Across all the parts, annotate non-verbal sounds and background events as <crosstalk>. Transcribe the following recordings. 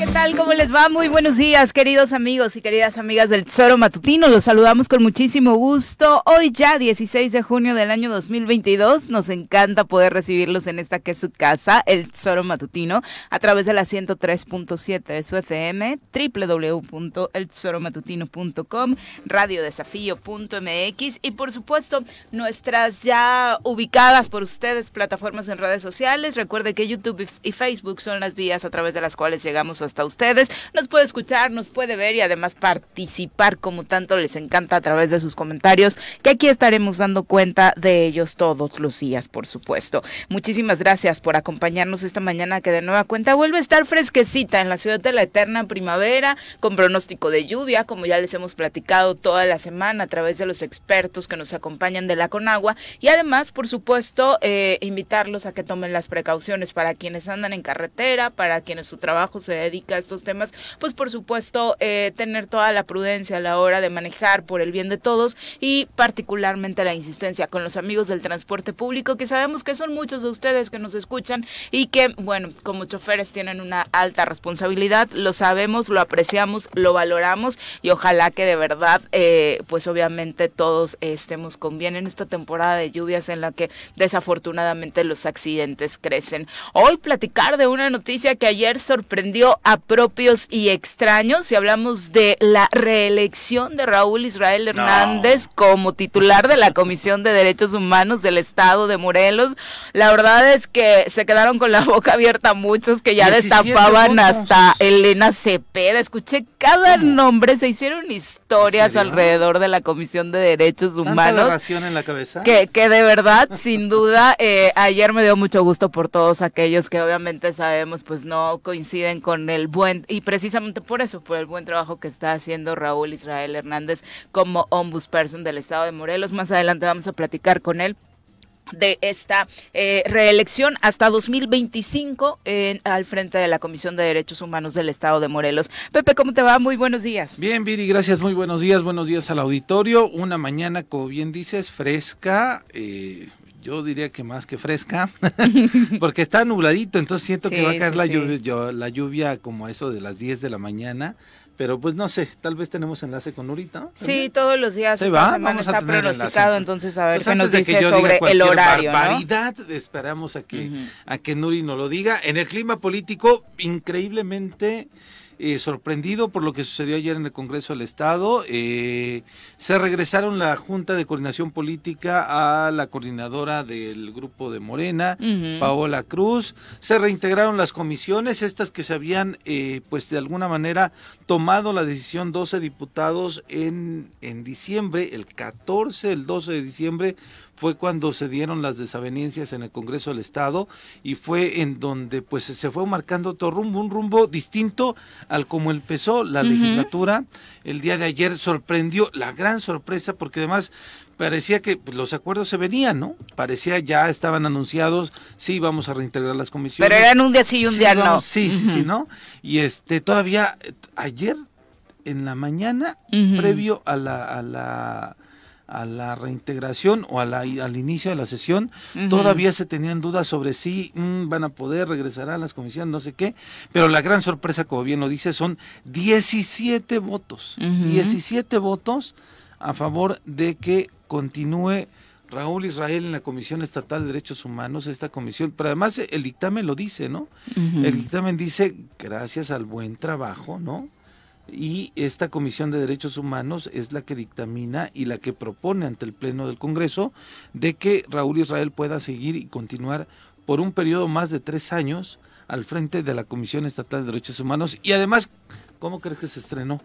get ¿Qué tal? ¿Cómo les va? Muy buenos días, queridos amigos y queridas amigas del Tesoro Matutino. Los saludamos con muchísimo gusto. Hoy ya, 16 de junio del año 2022, nos encanta poder recibirlos en esta que es su casa, el Tesoro Matutino, a través de la 103.7 de su FM, www.eltesoromatutino.com, radiodesafío.mx y por supuesto nuestras ya ubicadas por ustedes plataformas en redes sociales. Recuerde que YouTube y Facebook son las vías a través de las cuales llegamos hasta ustedes. Nos puede escuchar, nos puede ver y además participar como tanto les encanta a través de sus comentarios, que aquí estaremos dando cuenta de ellos todos los días, por supuesto. Muchísimas gracias por acompañarnos esta mañana que de nueva cuenta vuelve a estar fresquecita en la ciudad de la eterna primavera, con pronóstico de lluvia, como ya les hemos platicado toda la semana a través de los expertos que nos acompañan de la Conagua y además, por supuesto, eh, invitarlos a que tomen las precauciones para quienes andan en carretera, para quienes su trabajo se dedica estos temas, pues por supuesto eh, tener toda la prudencia a la hora de manejar por el bien de todos y particularmente la insistencia con los amigos del transporte público, que sabemos que son muchos de ustedes que nos escuchan y que, bueno, como choferes tienen una alta responsabilidad, lo sabemos, lo apreciamos, lo valoramos y ojalá que de verdad, eh, pues obviamente todos estemos con bien en esta temporada de lluvias en la que desafortunadamente los accidentes crecen. Hoy platicar de una noticia que ayer sorprendió a propios y extraños. Si hablamos de la reelección de Raúl Israel Hernández como titular de la Comisión de Derechos Humanos del Estado de Morelos, la verdad es que se quedaron con la <laughs> boca abierta muchos que ya destapaban hasta Elena Cepeda. Escuché cada nombre, se hicieron historias alrededor de la Comisión de Derechos Humanos. en la cabeza? Que, que de verdad, sin duda, <laughs> eh, ayer me dio mucho gusto por todos aquellos que obviamente sabemos pues no coinciden con el buen, y precisamente por eso, por el buen trabajo que está haciendo Raúl Israel Hernández como ombudsperson del estado de Morelos. Más adelante vamos a platicar con él de esta eh, reelección hasta 2025 en, al frente de la Comisión de Derechos Humanos del Estado de Morelos. Pepe, ¿cómo te va? Muy buenos días. Bien, Viri, gracias, muy buenos días, buenos días al auditorio. Una mañana, como bien dices, fresca. Eh, yo diría que más que fresca, <laughs> porque está nubladito, entonces siento que va a caer la, lluvia, la lluvia como eso de las 10 de la mañana. Pero pues no sé, tal vez tenemos enlace con Nurita. Sí, todos los días esta semana está pronosticado, entonces a ver pues qué nos dice sobre el horario. Barbaridad, esperamos a que, a que Nuri nos lo diga. En el clima político, increíblemente eh, sorprendido por lo que sucedió ayer en el Congreso del Estado. Eh, se regresaron la Junta de Coordinación Política a la coordinadora del grupo de Morena, Paola Cruz. Se reintegraron las comisiones, estas que se habían, eh, pues de alguna manera, tomado la decisión 12 diputados en, en diciembre, el 14, el 12 de diciembre fue cuando se dieron las desavenencias en el Congreso del Estado y fue en donde pues se fue marcando otro rumbo, un rumbo distinto al como empezó la legislatura. El día de ayer sorprendió la gran sorpresa porque además parecía que pues, los acuerdos se venían, ¿no? Parecía ya estaban anunciados, sí, vamos a reintegrar las comisiones. Pero eran un día sí y un día no. Sí, sí, sí, ¿no? Y este, todavía, ayer en la mañana, previo a la, a la a la reintegración o a la, al inicio de la sesión, todavía se tenían dudas sobre si mm, van a poder regresar a las comisiones, no sé qué, pero la gran sorpresa, como bien lo dice, son 17 votos, 17 votos a favor de que continúe Raúl Israel en la Comisión Estatal de Derechos Humanos, esta comisión, pero además el dictamen lo dice, ¿no? El dictamen dice, gracias al buen trabajo, ¿no? Y esta Comisión de Derechos Humanos es la que dictamina y la que propone ante el Pleno del Congreso de que Raúl Israel pueda seguir y continuar por un periodo más de tres años al frente de la Comisión Estatal de Derechos Humanos y además, ¿cómo crees que se estrenó?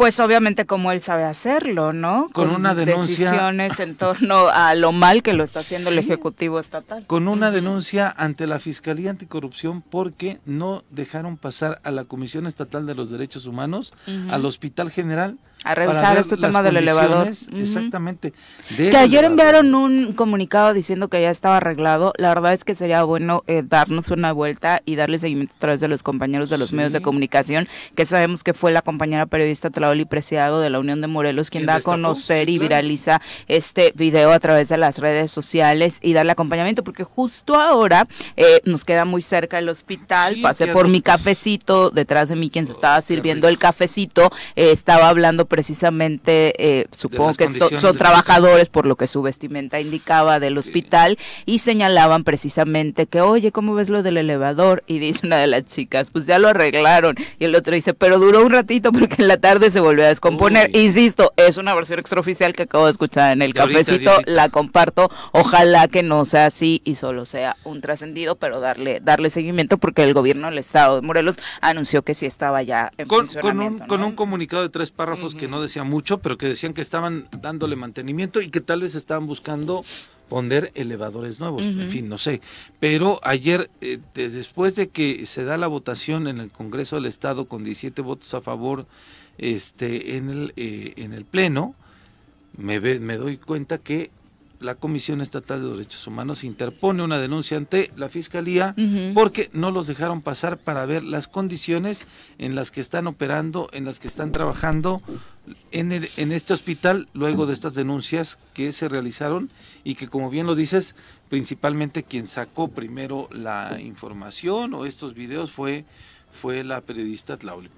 Pues obviamente como él sabe hacerlo, ¿no? Con, una denuncia. Decisiones en torno a lo mal que lo está haciendo el Ejecutivo Estatal. Con una denuncia ante la Fiscalía Anticorrupción porque no dejaron pasar a la Comisión Estatal de los Derechos Humanos, al Hospital General, a revisar este tema del elevador. Exactamente. Que ayer enviaron un comunicado diciendo que ya estaba arreglado. La verdad es que sería bueno eh, darnos una vuelta y darle seguimiento a través de los compañeros de los medios de comunicación, que sabemos que fue la compañera periodista Tlaoli Preciado de la Unión de Morelos quien da a conocer y viraliza este video a través de las redes sociales y darle acompañamiento, porque justo ahora eh, nos queda muy cerca el hospital. Pasé por mi cafecito, detrás de mí quien se estaba sirviendo el cafecito, eh, estaba hablando precisamente, eh, supongo que son trabajadores, por lo que su vestimenta indicaba del hospital, y señalaban precisamente que, oye, ¿cómo ves lo del elevador? Y dice una de las chicas, pues ya lo arreglaron. Y el otro dice, pero duró un ratito porque en la tarde se volvió a descomponer. Insisto, es una versión extraoficial que acabo de escuchar en el cafecito, la comparto. Ojalá que no sea así y solo sea un trascendido, pero darle darle seguimiento porque el gobierno del estado de Morelos anunció que sí estaba ya en con, funcionamiento. Con un, comunicado de tres párrafos que no decía mucho, pero que decían que estaban dándole mantenimiento y que tal vez estaban buscando poner elevadores nuevos, en fin, no sé. Pero ayer, eh, después de que se da la votación en el Congreso del Estado con 17 votos a favor este, en, el, eh, en el Pleno, me, me doy cuenta que la Comisión Estatal de Derechos Humanos interpone una denuncia ante la Fiscalía porque no los dejaron pasar para ver las condiciones en las que están operando, en las que están trabajando en, en este hospital luego de estas denuncias que se realizaron y que como bien lo dices, principalmente quien sacó primero la información o estos videos fue, fue la periodista Tlauli.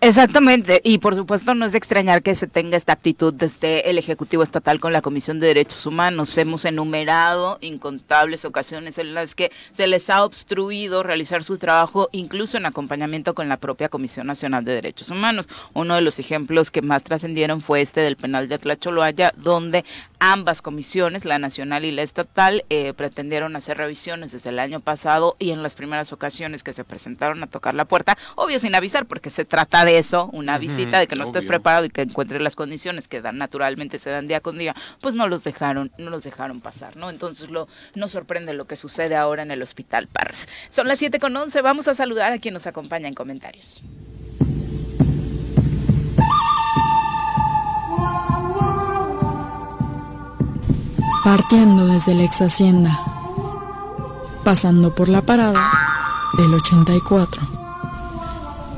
Exactamente, y por supuesto no es de extrañar que se tenga esta actitud desde el Ejecutivo Estatal con la Comisión de Derechos Humanos. Hemos enumerado incontables ocasiones en las que se les ha obstruido realizar su trabajo, incluso en acompañamiento con la propia Comisión Nacional de Derechos Humanos. Uno de los ejemplos que más trascendieron fue este del penal de Atlacholoaya, donde ambas comisiones, la nacional y la estatal, eh, pretendieron hacer revisiones desde el año pasado y en las primeras ocasiones que se presentaron a tocar la puerta, obvio sin avisar, porque se trata de eso, una visita, de que no estés preparado y que encuentres las condiciones que dan naturalmente se dan día con día, pues no los dejaron, no los dejaron pasar, ¿no? Entonces lo, nos sorprende lo que sucede ahora en el Hospital Parres. Son las 7 con 11, vamos a saludar a quien nos acompaña en comentarios. partiendo desde la ex hacienda, pasando por la parada del 84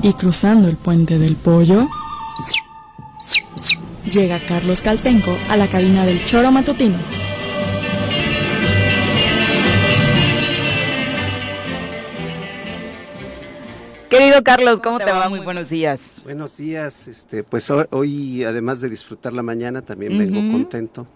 y cruzando el puente del pollo, llega Carlos Caltenco a la cabina del choro matutino. Querido Carlos, ¿cómo te va? Muy buenos días. Buenos días. Este, pues hoy, además de disfrutar la mañana, también vengo contento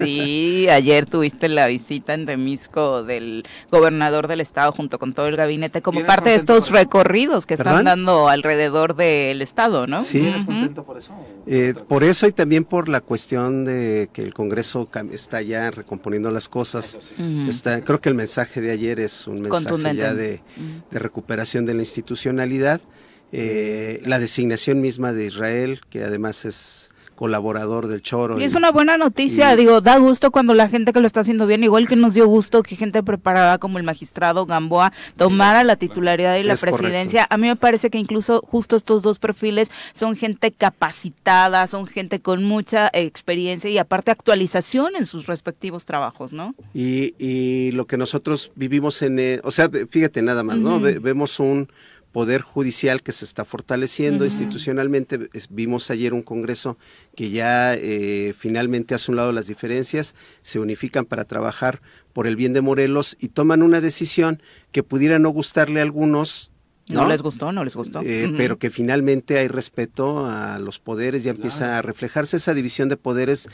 Sí, ayer tuviste la visita en Temisco del gobernador del estado junto con todo el gabinete como parte de estos recorridos que están dando alrededor del estado, ¿no? Sí, contento por eso? Eh, por eso y también por la cuestión de que el Congreso está ya recomponiendo las cosas. está, creo que el mensaje de ayer es un mensaje ya de, recuperación de la institucionalidad. Eh, la designación misma de Israel, que además es colaborador del Choro. Y, es una buena noticia, digo, da gusto cuando la gente que lo está haciendo bien, igual que nos dio gusto que gente preparada como el magistrado Gamboa tomara la titularidad y la presidencia. A mí me parece que incluso justo estos dos perfiles son gente capacitada, son gente con mucha experiencia y aparte actualización en sus respectivos trabajos, ¿no? Y, y lo que nosotros vivimos en, eh, o sea, fíjate nada más, ¿no? vemos un poder judicial que se está fortaleciendo institucionalmente. Vimos ayer un Congreso que ya eh, finalmente hace un lado las diferencias, se unifican para trabajar por el bien de Morelos y toman una decisión que pudiera no gustarle a algunos. No, les gustó, no les gustó. Eh, pero que finalmente hay respeto a los poderes, ya empieza a reflejarse esa división de poderes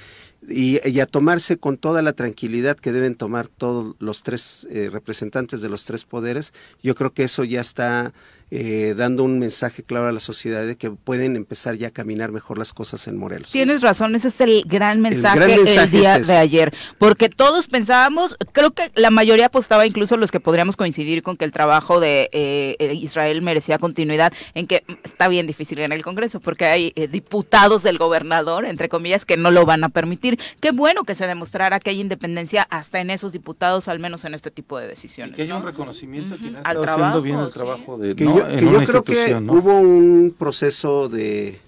y, a tomarse con toda la tranquilidad que deben tomar todos los tres eh, representantes de los tres poderes. Yo creo que eso ya está eh, dando un mensaje claro a la sociedad de que pueden empezar ya a caminar mejor las cosas en Morelos. Tienes razón, ese es el gran mensaje el, día de ayer, porque todos pensábamos, creo que la mayoría apostaba, incluso los que podríamos coincidir con que el trabajo de eh, eh, Israel merecía continuidad, en que está bien difícil en el Congreso, porque hay diputados del gobernador, entre comillas, que no lo van a permitir. Qué bueno que se demostrara que hay independencia hasta en esos diputados, al menos en este tipo de decisiones. que haya un reconocimiento quien ha haciendo bien el trabajo de que yo creo que hubo un proceso de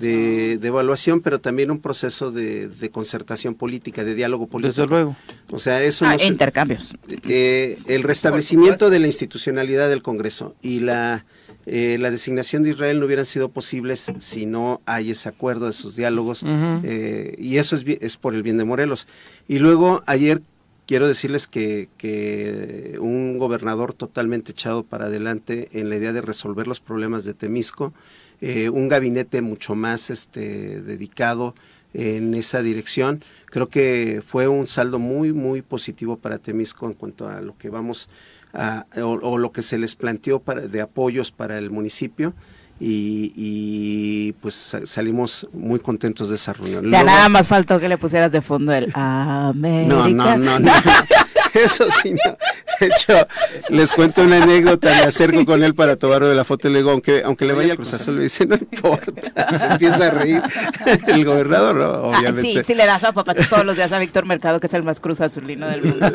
de, evaluación, pero también un proceso de, concertación política, de diálogo político. Desde luego. O sea, eso ah, intercambios. Eh, el restablecimiento de la institucionalidad del Congreso y la eh, la designación de Israel no hubieran sido posibles si no hay ese acuerdo, de sus diálogos, eh, y eso es, es, por el bien de Morelos. Y luego ayer quiero decirles que, que, un gobernador totalmente echado para adelante en la idea de resolver los problemas de Temisco, eh, un gabinete mucho más este, dedicado en esa dirección. Creo que fue un saldo muy, muy positivo para Temisco en cuanto a lo que vamos a, o, lo que se les planteó para, de apoyos para el municipio. Y, pues salimos muy contentos de esa reunión. Ya nada más faltó que le pusieras de fondo el América. No, no, no, no. <laughs> <laughs> Eso sí, no. De hecho, les cuento una anécdota, me acerco con él para tomarle la foto y le digo, aunque, aunque le vaya al Cruz Azul, le dice, no importa, <laughs> se empieza a reír el gobernador, ¿no? Ah, obviamente. sí, sí le das a papá todos los días a Víctor Mercado, que es el más Cruz Azulino del mundo.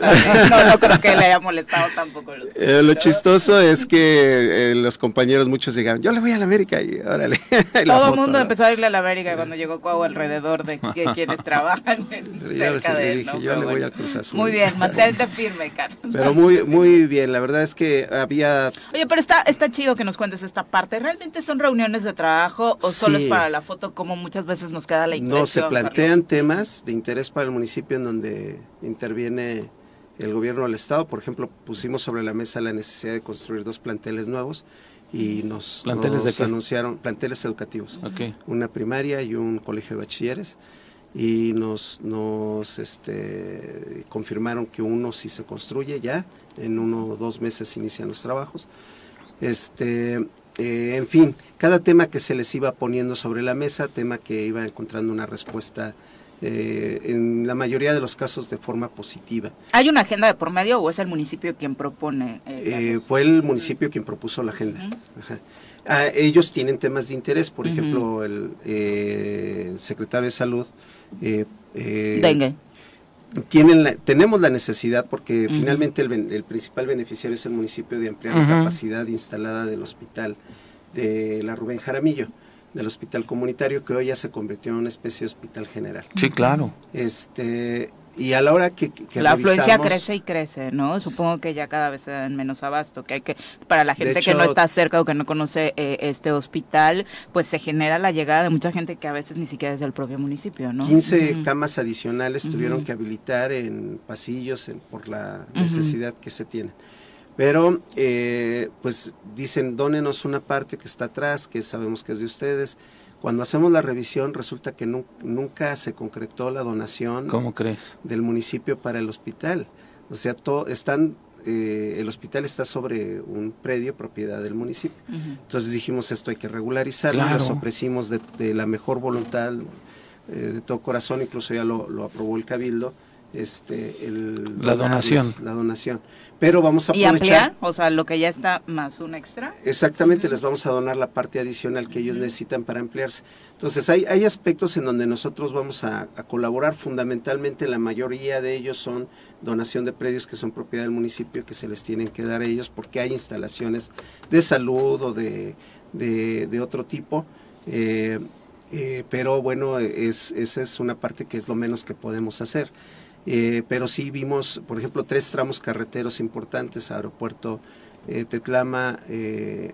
No, no creo que le haya molestado tampoco. Eh, lo chistoso es que eh, los compañeros muchos digan, yo le voy a la América y órale. <laughs> Todo el mundo empezó a irle a la América cuando llegó Cuau alrededor de quienes trabajan en cerca de él, dije, yo le voy al Cruz Azul. Muy bien, mantente firme, Carlos. Pero muy, muy bien, la verdad es que había... Oye, pero está, está chido que nos cuentes esta parte. ¿Realmente son reuniones de trabajo o solo es para la foto como muchas veces nos queda la impresión? No, se plantean temas de interés para el municipio en donde interviene el gobierno del estado. Por ejemplo, pusimos sobre la mesa la necesidad de construir dos planteles nuevos y nos, ¿Planteles anunciaron planteles educativos, una primaria y un colegio de bachilleres y nos, nos este, confirmaron que uno sí se construye ya, en uno o dos meses inician los trabajos. Este, eh, en fin, cada tema que se les iba poniendo sobre la mesa, tema que iba encontrando una respuesta eh, en la mayoría de los casos de forma positiva. ¿Hay una agenda de por medio o es el municipio quien propone? Eh, fue el municipio quien propuso la agenda. Ah, ellos tienen temas de interés, por ejemplo, el, secretario de Salud eh, eh, tienen tenemos la necesidad, porque finalmente el, principal beneficiario es el municipio de ampliar la capacidad instalada del hospital de la Rubén Jaramillo, del hospital comunitario, que hoy ya se convirtió en una especie de hospital general. Sí, claro. Este, y a la hora que, la afluencia crece y crece, ¿no? Supongo que ya cada vez se dan menos abasto, que hay que para la gente que no está cerca o que no conoce eh, este hospital, pues se genera la llegada de mucha gente que a veces ni siquiera es del propio municipio, ¿no? 15 camas adicionales tuvieron que habilitar en pasillos por la necesidad que se tiene. Pero, eh, pues dicen, dónenos una parte que está atrás, que sabemos que es de ustedes cuando hacemos la revisión resulta que nunca se concretó la donación ¿Cómo crees? del municipio para el hospital. O sea, todo, están, eh, el hospital está sobre un predio propiedad del municipio. Entonces dijimos esto hay que regularizarlo, lo ofrecimos de, la mejor voluntad, eh, de todo corazón, incluso ya lo, lo aprobó el cabildo este el la donación. la donación. Pero vamos a aprovechar y ampliar o sea lo que ya está más un extra. Exactamente les vamos a donar la parte adicional que ellos necesitan para ampliarse. Entonces hay hay aspectos en donde nosotros vamos a, colaborar. Fundamentalmente la mayoría de ellos son donación de predios que son propiedad del municipio que se les tienen que dar a ellos porque hay instalaciones de salud o de de, otro tipo. Eh, eh, pero bueno es esa es una parte que es lo menos que podemos hacer eh, pero sí vimos, por ejemplo, tres tramos carreteros importantes, aeropuerto eh, Tetlama, eh,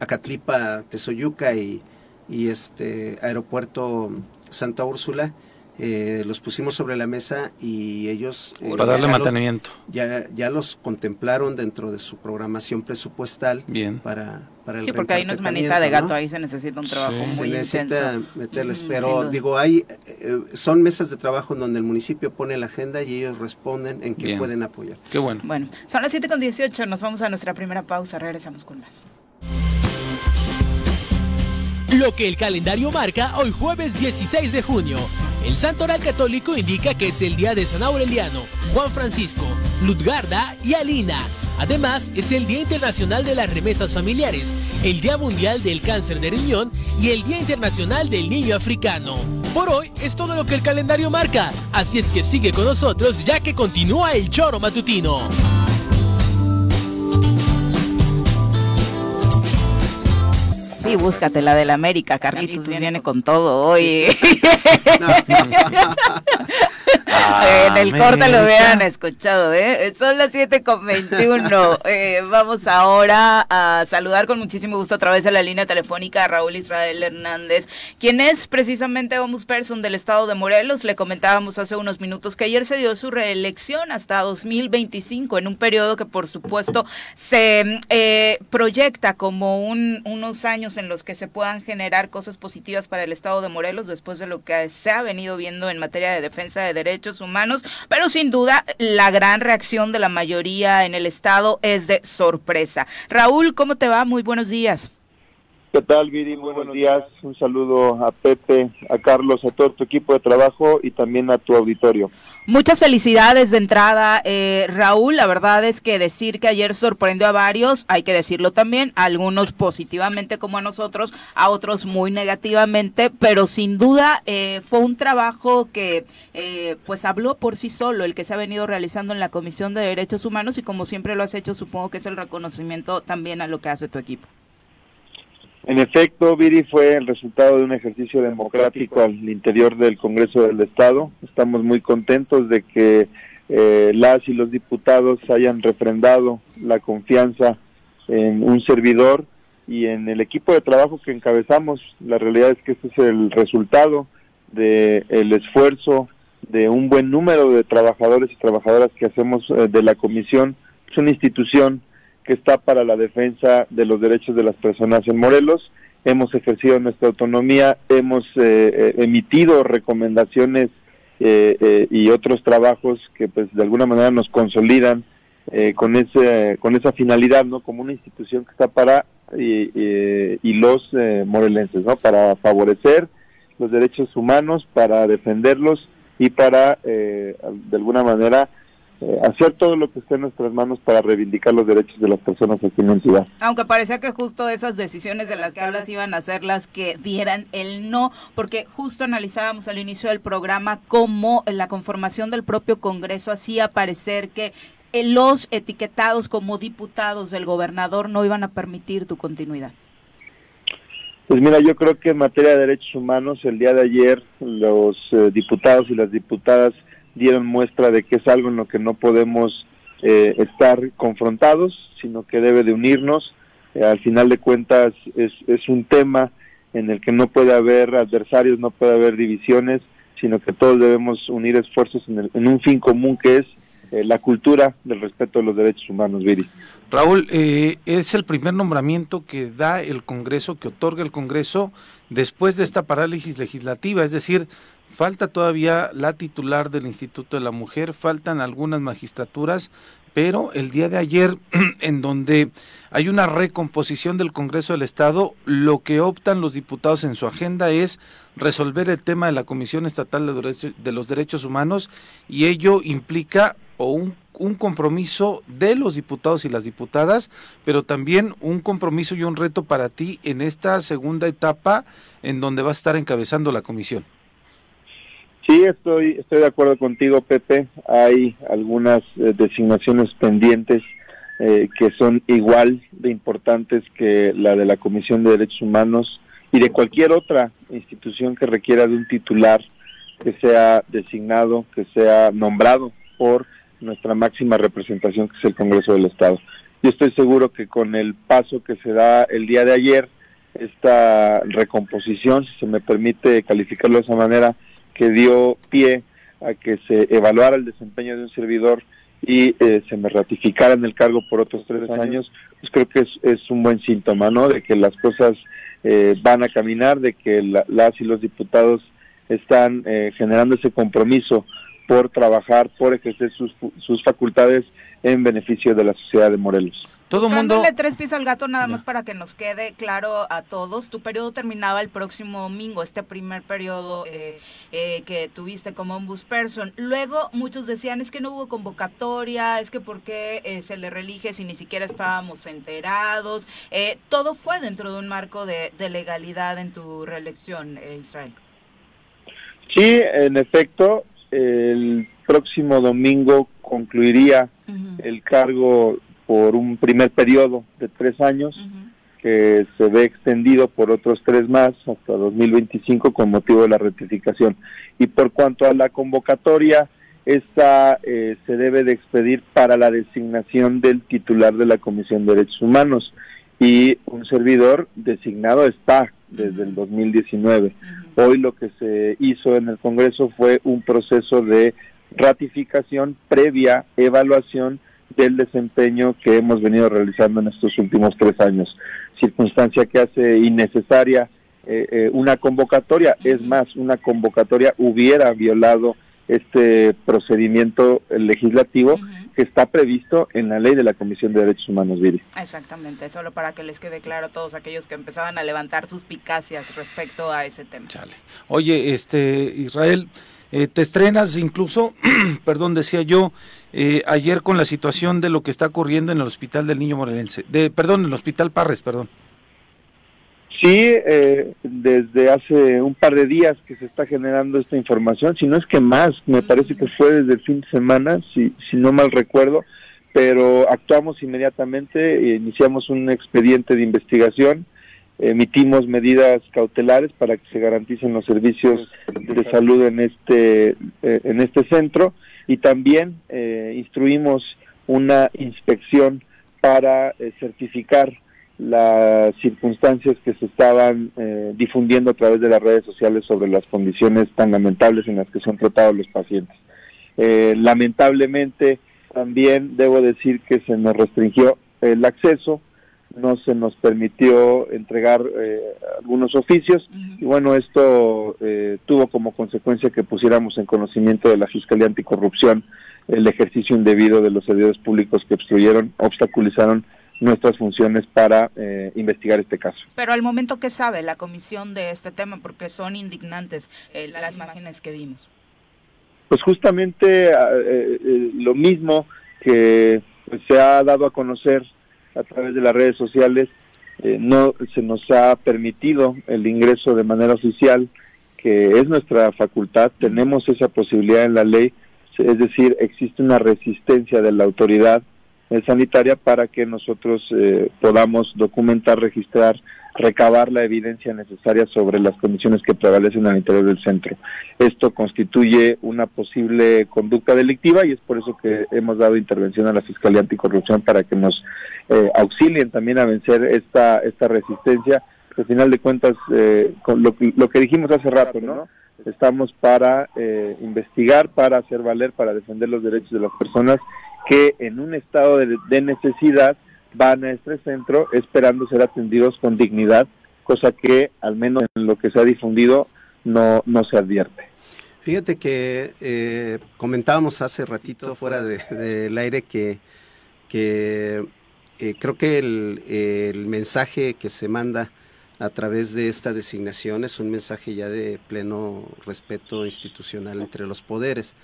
Acatlipa, Tesoyuca y, y este aeropuerto Santa Úrsula eh, los pusimos sobre la mesa y ellos... Eh, para darle mantenimiento. ya, ya los contemplaron dentro de su programación presupuestal Bien. para, para el Sí, porque ahí no es manita de gato, ahí se necesita un trabajo muy Se necesita meterles, pero digo, hay eh, son mesas de trabajo en donde el municipio pone la agenda y ellos responden en que pueden apoyar. Qué bueno. Bueno, son las 7 con 18, nos vamos a nuestra primera pausa, regresamos con más. Lo que el calendario marca hoy jueves 16 de junio. El santo oral católico indica que es el día de San Aureliano, Juan Francisco, Lutgarda y Alina. Además, es el Día Internacional de las Remesas Familiares, el Día Mundial del Cáncer de Riñón y el Día Internacional del Niño Africano. Por hoy es todo lo que el calendario marca, así es que sigue con nosotros ya que continúa el choro matutino. Sí, búscate la del América, Carlitos, viene con todo hoy. <laughs> <laughs> en el corte lo hubieran escuchado, ¿eh? Son las 7 con 21. <laughs> Eh, vamos ahora a saludar con muchísimo gusto a través de la línea telefónica a Raúl Israel Hernández, quien es precisamente person del estado de Morelos. Le comentábamos hace unos minutos que ayer se dio su reelección hasta 2025, en un periodo que por supuesto se eh, proyecta como un, unos años en los que se puedan generar cosas positivas para el estado de Morelos después de lo que se ha venido viendo en materia de defensa de derechos humanos, pero sin duda la gran reacción de la mayoría en el estado es de sorpresa. Raúl, ¿cómo te va? Muy buenos días. ¿Qué tal, Viri? Muy buenos días. Un saludo a Pepe, a Carlos, a todo tu equipo de trabajo y también a tu auditorio. Muchas felicidades de entrada, eh, Raúl. La verdad es que decir que ayer sorprendió a varios, hay que decirlo también, algunos positivamente como a nosotros, a otros muy negativamente, pero sin duda eh, fue un trabajo que eh, pues habló por sí solo, el que se ha venido realizando en la Comisión de Derechos Humanos y como siempre lo has hecho, supongo que es el reconocimiento también a lo que hace tu equipo. En efecto, Viri fue el resultado de un ejercicio democrático al interior del Congreso del Estado. Estamos muy contentos de que eh, las y los diputados hayan refrendado la confianza en un servidor y en el equipo de trabajo que encabezamos. La realidad es que este es el resultado del el esfuerzo de un buen número de trabajadores y trabajadoras que hacemos eh, de la comisión. Es una institución que está para la defensa de los derechos de las personas en Morelos. Hemos ejercido nuestra autonomía, hemos eh, eh, emitido recomendaciones eh, y otros trabajos que pues de alguna manera nos consolidan con ese con esa finalidad, ¿no? Como una institución que está para y, los morelenses, ¿no? Para favorecer los derechos humanos, para defenderlos y para de alguna manera eh, hacer todo lo que esté en nuestras manos para reivindicar los derechos de las personas aquí en la ciudad. Aunque parecía que justo esas decisiones de las que hablas iban a ser las que dieran el no, porque justo analizábamos al inicio del programa cómo la conformación del propio Congreso hacía parecer que eh, los etiquetados como diputados del gobernador no iban a permitir tu continuidad. Pues mira, yo creo que en materia de derechos humanos, el día de ayer los eh, diputados y las diputadas dieron muestra de que es algo en lo que no podemos eh, estar confrontados, sino que debe de unirnos. Eh, al final de cuentas es, es un tema en el que no puede haber adversarios, no puede haber divisiones, sino que todos debemos unir esfuerzos en, en un fin común que es eh, la cultura del respeto a los derechos humanos, Viri. Raúl, es el primer nombramiento que da el Congreso, que otorga el Congreso después de esta parálisis legislativa, es decir, Falta todavía la titular del Instituto de la Mujer, faltan algunas magistraturas, pero el día de ayer, <clears throat> en donde hay una recomposición del Congreso del Estado, lo que optan los diputados en su agenda es resolver el tema de la Comisión Estatal de, los Derechos Humanos y ello implica un, un compromiso de los diputados y las diputadas, pero también un compromiso y un reto para ti en esta segunda etapa en donde va a estar encabezando la comisión. Sí, estoy, estoy de acuerdo contigo, Pepe. Hay algunas eh, designaciones pendientes eh, que son igual de importantes que la de la Comisión de Derechos Humanos y de cualquier otra institución que requiera de un titular que sea designado, que sea nombrado por nuestra máxima representación, que es el Congreso del Estado. Yo estoy seguro que con el paso que se da el día de ayer, esta recomposición, si se me permite calificarlo de esa manera, que dio pie a que se evaluara el desempeño de un servidor y eh, se me ratificara en el cargo por otros tres años, pues creo que es, un buen síntoma, ¿no? De que las cosas eh, van a caminar, de que las y los diputados están eh, generando ese compromiso por trabajar, por ejercer sus, sus facultades en beneficio de la sociedad de Morelos. Todo mundo. tres pies al gato nada más para que nos quede claro a todos. Tu periodo terminaba el próximo domingo, este primer periodo eh, eh, que tuviste como person. Luego muchos decían es que no hubo convocatoria, es que por qué eh, se le relige si ni siquiera estábamos enterados. todo fue dentro de un marco de, legalidad en tu reelección, Israel. Sí, en efecto, el próximo domingo concluiría el cargo por un primer periodo de tres años, que se ve extendido por otros tres más hasta 2025 con motivo de la rectificación. Y por cuanto a la convocatoria, esta eh, se debe de expedir para la designación del titular de la Comisión de Derechos Humanos y un servidor designado está desde el 2019. Hoy lo que se hizo en el Congreso fue un proceso de ratificación previa evaluación del desempeño que hemos venido realizando en estos últimos tres años, circunstancia que hace innecesaria eh, eh, una convocatoria, es más, una convocatoria hubiera violado este procedimiento legislativo que está previsto en la ley de la Comisión de Derechos Humanos, Viri. Exactamente, solo para que les quede claro a todos aquellos que empezaban a levantar sus picacias respecto a ese tema. Oye, este Israel, eh, te estrenas incluso, <clears throat> perdón, decía yo, eh, ayer con la situación de lo que está ocurriendo en el Hospital del Niño Morelense, de, perdón, en el Hospital Parres, perdón. Sí, eh, desde hace un par de días que se está generando esta información, si no es que más, me parece que fue desde el fin de semana, si, si no mal recuerdo, pero actuamos inmediatamente, e iniciamos un expediente de investigación, emitimos medidas cautelares para que se garanticen los servicios de salud en este eh, en este centro y también eh, instruimos una inspección para eh, certificar las circunstancias que se estaban difundiendo a través de las redes sociales sobre las condiciones tan lamentables en las que son tratados los pacientes. lamentablemente también debo decir que se nos restringió el acceso no se nos permitió entregar eh, algunos oficios y bueno, esto eh, tuvo como consecuencia que pusiéramos en conocimiento de la Fiscalía Anticorrupción el ejercicio indebido de los servidores públicos que obstruyeron, obstaculizaron nuestras funciones para eh, investigar este caso. Pero al momento que sabe la comisión de este tema, porque son indignantes las imágenes que vimos. Pues justamente lo mismo que pues, se ha dado a conocer a través de las redes sociales eh, no se nos ha permitido el ingreso de manera oficial, que es nuestra facultad, tenemos esa posibilidad en la ley, es decir, existe una resistencia de la autoridad sanitaria para que nosotros eh, podamos documentar, registrar recabar la evidencia necesaria sobre las condiciones que prevalecen al interior del centro. Esto constituye una posible conducta delictiva y es por eso que hemos dado intervención a la Fiscalía Anticorrupción para que nos eh, auxilien también a vencer esta, esta resistencia. Al final de cuentas, eh, con lo, lo, que dijimos hace rato, ¿no? Estamos para eh, investigar, para hacer valer, para defender los derechos de las personas que en un estado de, de necesidad van a este centro esperando ser atendidos con dignidad, cosa que al menos en lo que se ha difundido no, no se advierte. Fíjate que eh, comentábamos hace ratito fuera del aire que, que eh, creo que el, el, mensaje que se manda a través de esta designación es un mensaje ya de pleno respeto institucional entre los poderes.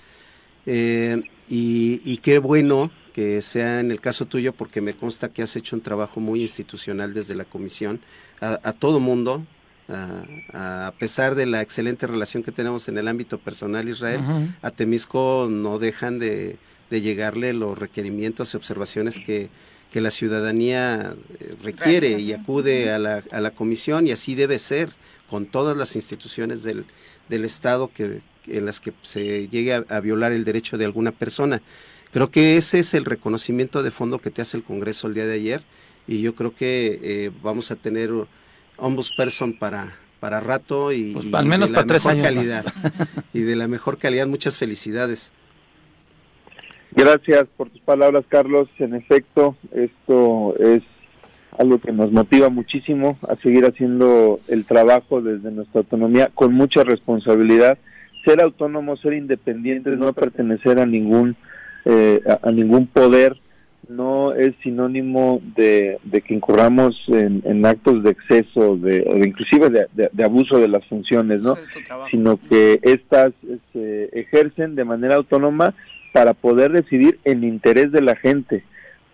Eh, y, y, qué bueno que sea en el caso tuyo, porque me consta que has hecho un trabajo muy institucional desde la comisión, a, todo mundo, a, pesar de la excelente relación que tenemos en el ámbito personal Israel, a Temisco no dejan de, llegarle los requerimientos y observaciones que, la ciudadanía eh, requiere y acude a la, a la comisión y así debe ser con todas las instituciones del, del Estado que, en las que se llegue a, violar el derecho de alguna persona. Creo que ese es el reconocimiento de fondo que te hace el Congreso el día de ayer y yo creo que eh, vamos a tener ombudsperson para para rato y, pues, al menos de la mejor calidad <laughs> y de la mejor calidad. Muchas felicidades. Gracias por tus palabras, Carlos. En efecto, esto es algo que nos motiva muchísimo a seguir haciendo el trabajo desde nuestra autonomía con mucha responsabilidad. Ser autónomo, ser independientes, no pertenecer a ningún eh, a, ningún poder no es sinónimo de, que incurramos en, actos de exceso de, o inclusive de, abuso de las funciones, ¿no? Sino que estas se ejercen de manera autónoma para poder decidir en interés de la gente,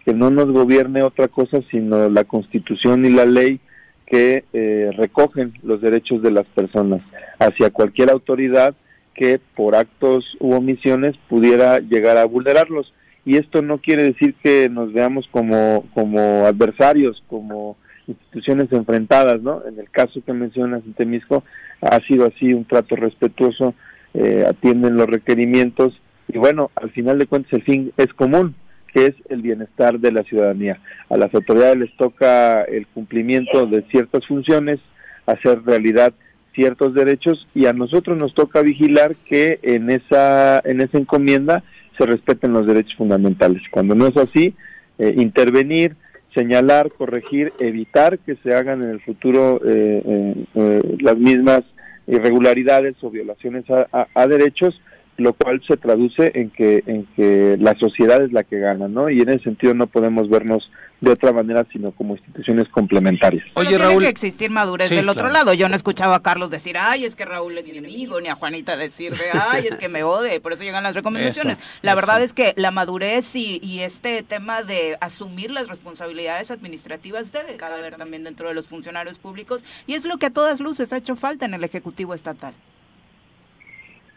que no nos gobierne otra cosa sino la Constitución y la ley que eh, recogen los derechos de las personas hacia cualquier autoridad que por actos u omisiones pudiera llegar a vulnerarlos. Y esto no quiere decir que nos veamos como, como adversarios, como instituciones enfrentadas, ¿no? En el caso que mencionas en Temisco, ha sido así un trato respetuoso, eh, atienden los requerimientos y bueno, al final de cuentas el fin es común, que es el bienestar de la ciudadanía. A las autoridades les toca el cumplimiento de ciertas funciones, hacer realidad ciertos derechos y a nosotros nos toca vigilar que en esa en esa encomienda se respeten los derechos fundamentales. Cuando no es así, eh, intervenir, señalar, corregir, evitar que se hagan en el futuro eh, eh, las mismas irregularidades o violaciones a derechos lo cual se traduce en que en que la sociedad es la que gana, ¿no? Y en ese sentido no podemos vernos de otra manera sino como instituciones complementarias. Oye, Raúl, tiene que existir madurez del otro lado. Yo no he escuchado a Carlos decir, "Ay, es que Raúl es mi enemigo", ni a Juanita decir, <laughs> "Ay, es que me ode", por eso llegan las recomendaciones. la verdad es que la madurez y, y este tema de asumir las responsabilidades administrativas debe caber también dentro de los funcionarios públicos y es lo que a todas luces ha hecho falta en el ejecutivo estatal.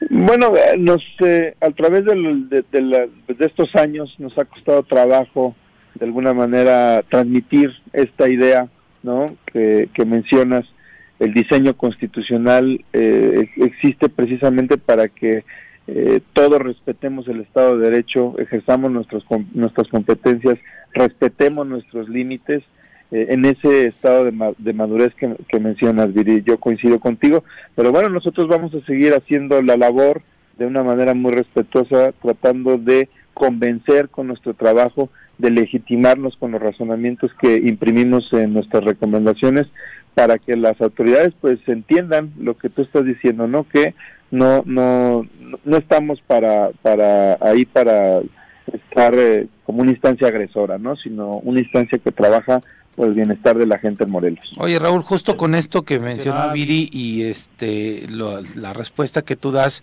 Bueno, eh, nos, eh, a través de, de, estos años nos ha costado trabajo, de alguna manera, transmitir esta idea ¿no? que, mencionas. El diseño constitucional eh, existe precisamente para que todos respetemos el Estado de Derecho, ejerzamos nuestros, nuestras competencias, respetemos nuestros límites eh, en ese estado de, madurez que, mencionas, Viri. Yo coincido contigo, pero bueno, nosotros vamos a seguir haciendo la labor de una manera muy respetuosa, tratando de convencer con nuestro trabajo, de legitimarnos con los razonamientos que imprimimos en nuestras recomendaciones para que las autoridades pues entiendan lo que tú estás diciendo, ¿no? Que no no no estamos para para ahí para estar eh, como una instancia agresora, ¿no? Sino una instancia que trabaja el bienestar de la gente en Morelos. Oye Raúl, justo con esto que mencionó Viri y este la respuesta que tú das,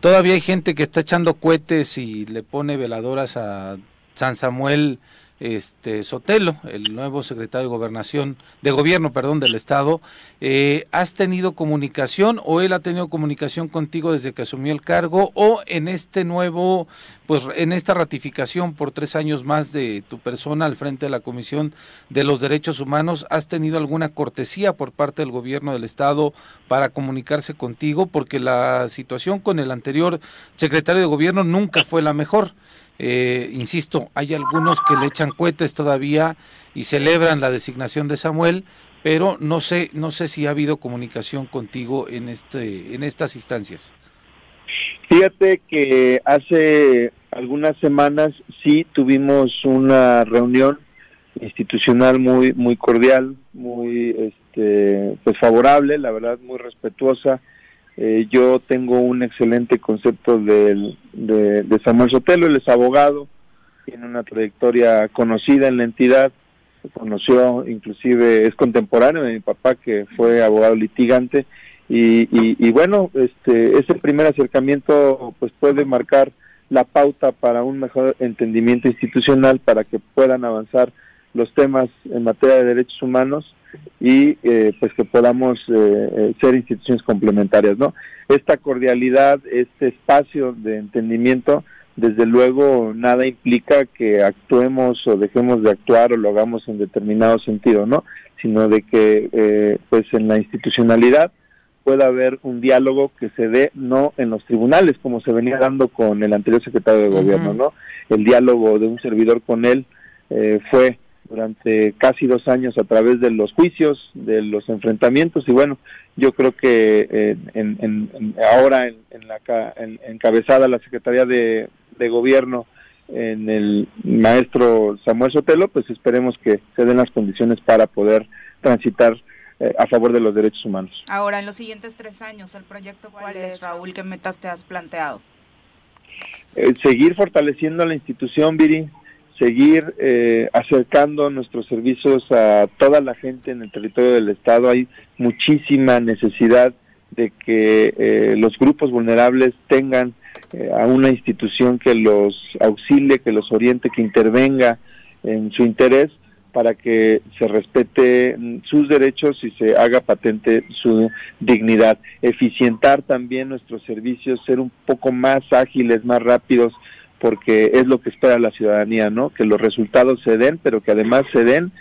todavía hay gente que está echando cohetes y le pone veladoras a San Samuel este Sotelo, el nuevo secretario de gobernación, de gobierno, perdón, del estado, eh, ¿has tenido comunicación o él ha tenido comunicación contigo desde que asumió el cargo o en este nuevo, pues en esta ratificación por tres años más de tu persona al frente de la Comisión de los Derechos Humanos, has tenido alguna cortesía por parte del gobierno del estado para comunicarse contigo? Porque la situación con el anterior secretario de gobierno nunca fue la mejor. Eh, insisto, hay algunos que le echan cohetes todavía y celebran la designación de Samuel, pero no sé, no sé si ha habido comunicación contigo en este, en estas instancias. Fíjate que hace algunas semanas sí tuvimos una reunión institucional muy, muy cordial, muy, este, pues favorable, la verdad, muy respetuosa eh, yo tengo un excelente concepto de, de, Samuel Sotelo, él es abogado, tiene una trayectoria conocida en la entidad, conoció, inclusive es contemporáneo de mi papá que fue abogado litigante y, y, bueno, este, ese primer acercamiento pues puede marcar la pauta para un mejor entendimiento institucional para que puedan avanzar los temas en materia de derechos humanos y eh, pues que podamos eh, eh, ser instituciones complementarias, ¿no? Esta cordialidad, este espacio de entendimiento, desde luego nada implica que actuemos o dejemos de actuar o lo hagamos en determinado sentido, ¿no? Sino de que pues en la institucionalidad pueda haber un diálogo que se dé no en los tribunales como se venía dando con el anterior secretario de gobierno, ¿no? El diálogo de un servidor con él fue durante casi dos años a través de los juicios, de los enfrentamientos y bueno, yo creo que eh, en, ahora en, la encabezada la Secretaría de, Gobierno en el maestro Samuel Sotelo, pues esperemos que se den las condiciones para poder transitar eh, a favor de los derechos humanos. Ahora, en los siguientes tres años, ¿el proyecto cuál es, Raúl? ¿Qué metas te has planteado? Eh, seguir fortaleciendo la institución, Viri, seguir eh, acercando nuestros servicios a toda la gente en el territorio del Estado. Hay muchísima necesidad de que eh, los grupos vulnerables tengan eh, a una institución que los auxilie, que los oriente, que intervenga en su interés para que se respete sus derechos y se haga patente su dignidad. Eficientar también nuestros servicios, ser un poco más ágiles, más rápidos porque es lo que espera la ciudadanía, ¿no? Que los resultados se den, pero que además se den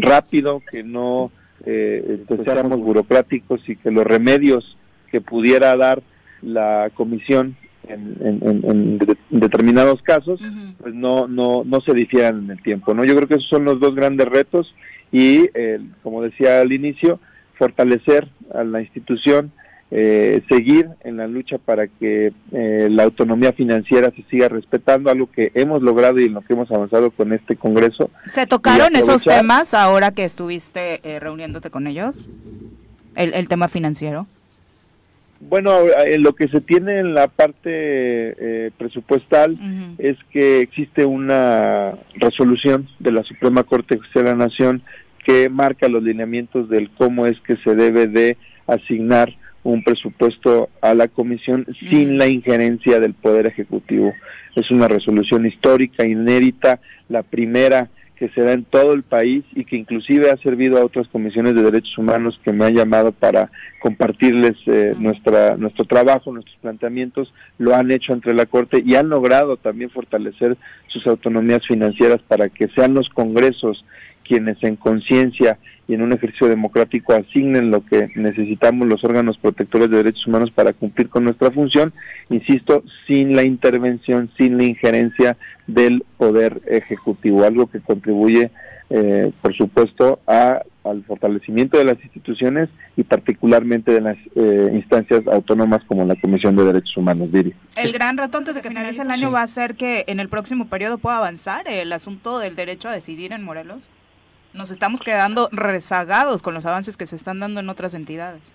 rápido, que no seamos burocráticos y que los remedios que pudiera dar la comisión en, determinados casos, pues no, no, no se difieran en el tiempo. ¿no? Yo creo que esos son los dos grandes retos y, como decía al inicio, fortalecer a la institución, eh, seguir en la lucha para que eh, la autonomía financiera se siga respetando, algo que hemos logrado y en lo que hemos avanzado con este Congreso. ¿Se tocaron esos temas ahora que estuviste eh, reuniéndote con ellos? El, el tema financiero. Bueno, en lo que se tiene en la parte eh, presupuestal es que existe una resolución de la Suprema Corte de la Nación que marca los lineamientos del cómo es que se debe de asignar un presupuesto a la comisión sin la injerencia del Poder Ejecutivo. Es una resolución histórica, inédita, la primera que se da en todo el país y que inclusive ha servido a otras comisiones de derechos humanos que me han llamado para compartirles eh, nuestra nuestro trabajo, nuestros planteamientos, lo han hecho entre la Corte y han logrado también fortalecer sus autonomías financieras para que sean los congresos quienes en conciencia y en un ejercicio democrático asignen lo que necesitamos los órganos protectores de derechos humanos para cumplir con nuestra función, insisto, sin la intervención, sin la injerencia del poder ejecutivo, algo que contribuye, eh, por supuesto, a, al fortalecimiento de las instituciones y particularmente de las eh, instancias autónomas como la Comisión de Derechos Humanos, Viri. El gran reto antes de que finalice el año va a ser que en el próximo periodo pueda avanzar el asunto del derecho a decidir en Morelos nos estamos quedando rezagados con los avances que se están dando en otras entidades.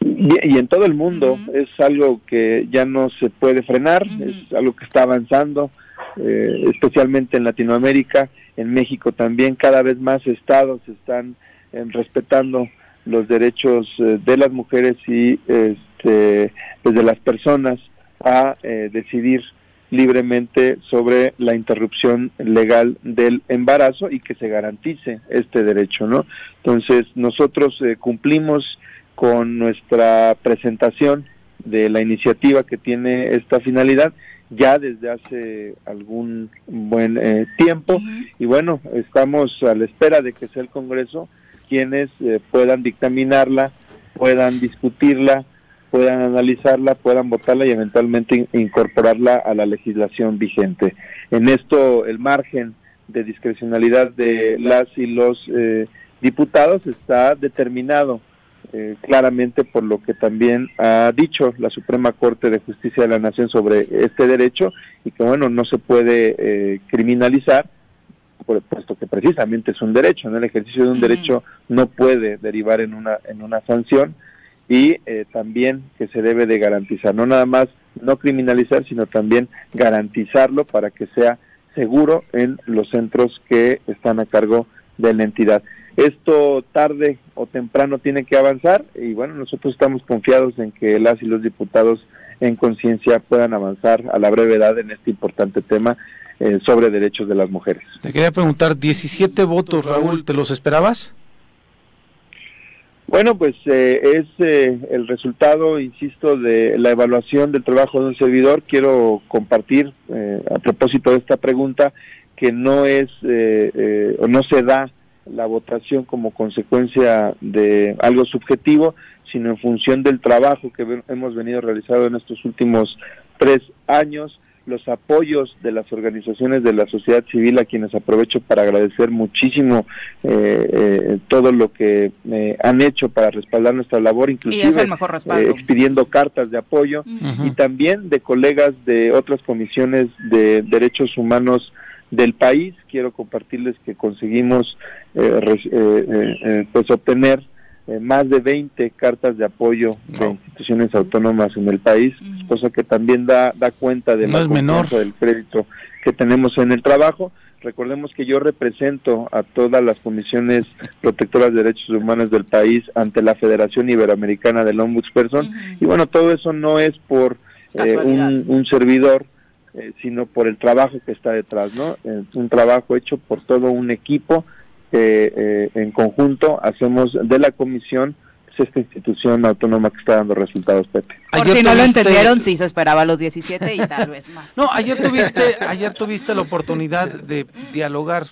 Y, en todo el mundo es algo que ya no se puede frenar, es algo que está avanzando, eh, especialmente en Latinoamérica, en México también. Cada vez más estados están eh, respetando los derechos eh, de las mujeres y este, pues, de las personas a decidir libremente sobre la interrupción legal del embarazo y que se garantice este derecho, ¿no? Entonces, nosotros eh, cumplimos con nuestra presentación de la iniciativa que tiene esta finalidad ya desde hace algún buen eh, tiempo y bueno, estamos a la espera de que sea el Congreso quienes eh, puedan dictaminarla, puedan discutirla, puedan analizarla, puedan votarla y eventualmente incorporarla a la legislación vigente. En esto el margen de discrecionalidad de las y los eh, diputados está determinado eh, claramente por lo que también ha dicho la Suprema Corte de Justicia de la Nación sobre este derecho y que bueno no se puede eh, criminalizar por, puesto que precisamente es un derecho, ¿no? el ejercicio de un derecho no puede derivar en una en una sanción y eh, también que se debe de garantizar, no nada más no criminalizar, sino también garantizarlo para que sea seguro en los centros que están a cargo de la entidad. Esto tarde o temprano tiene que avanzar y bueno, nosotros estamos confiados en que las y los diputados en conciencia puedan avanzar a la brevedad en este importante tema eh, sobre derechos de las mujeres. Te quería preguntar, 17 votos, Raúl, ¿te los esperabas? Bueno, pues eh, es eh, el resultado, insisto, de la evaluación del trabajo de un servidor. Quiero compartir, eh, a propósito de esta pregunta, que no es o no se da la votación como consecuencia de algo subjetivo, sino en función del trabajo que hemos venido realizando en estos últimos tres años los apoyos de las organizaciones de la sociedad civil a quienes aprovecho para agradecer muchísimo eh, eh, todo lo que eh, han hecho para respaldar nuestra labor, inclusive expidiendo cartas de apoyo y también de colegas de otras comisiones de derechos humanos del país. Quiero compartirles que conseguimos pues obtener eh, más de 20 cartas de apoyo de instituciones autónomas en el país, cosa que también da, da cuenta de la confianza del crédito que tenemos en el trabajo. Recordemos que yo represento a todas las comisiones protectoras de derechos humanos del país ante la Federación Iberoamericana del Ombudsperson y bueno, todo eso no es por eh, un, servidor, eh, sino por el trabajo que está detrás, ¿no? Es un trabajo hecho por todo un equipo que eh, en conjunto hacemos de la comisión pues, esta institución autónoma que está dando resultados, Pepe. Por si no lo entendieron, sí se esperaba los 17 y tal vez más. <laughs> No, ayer tuviste, ayer tuviste la oportunidad de dialogar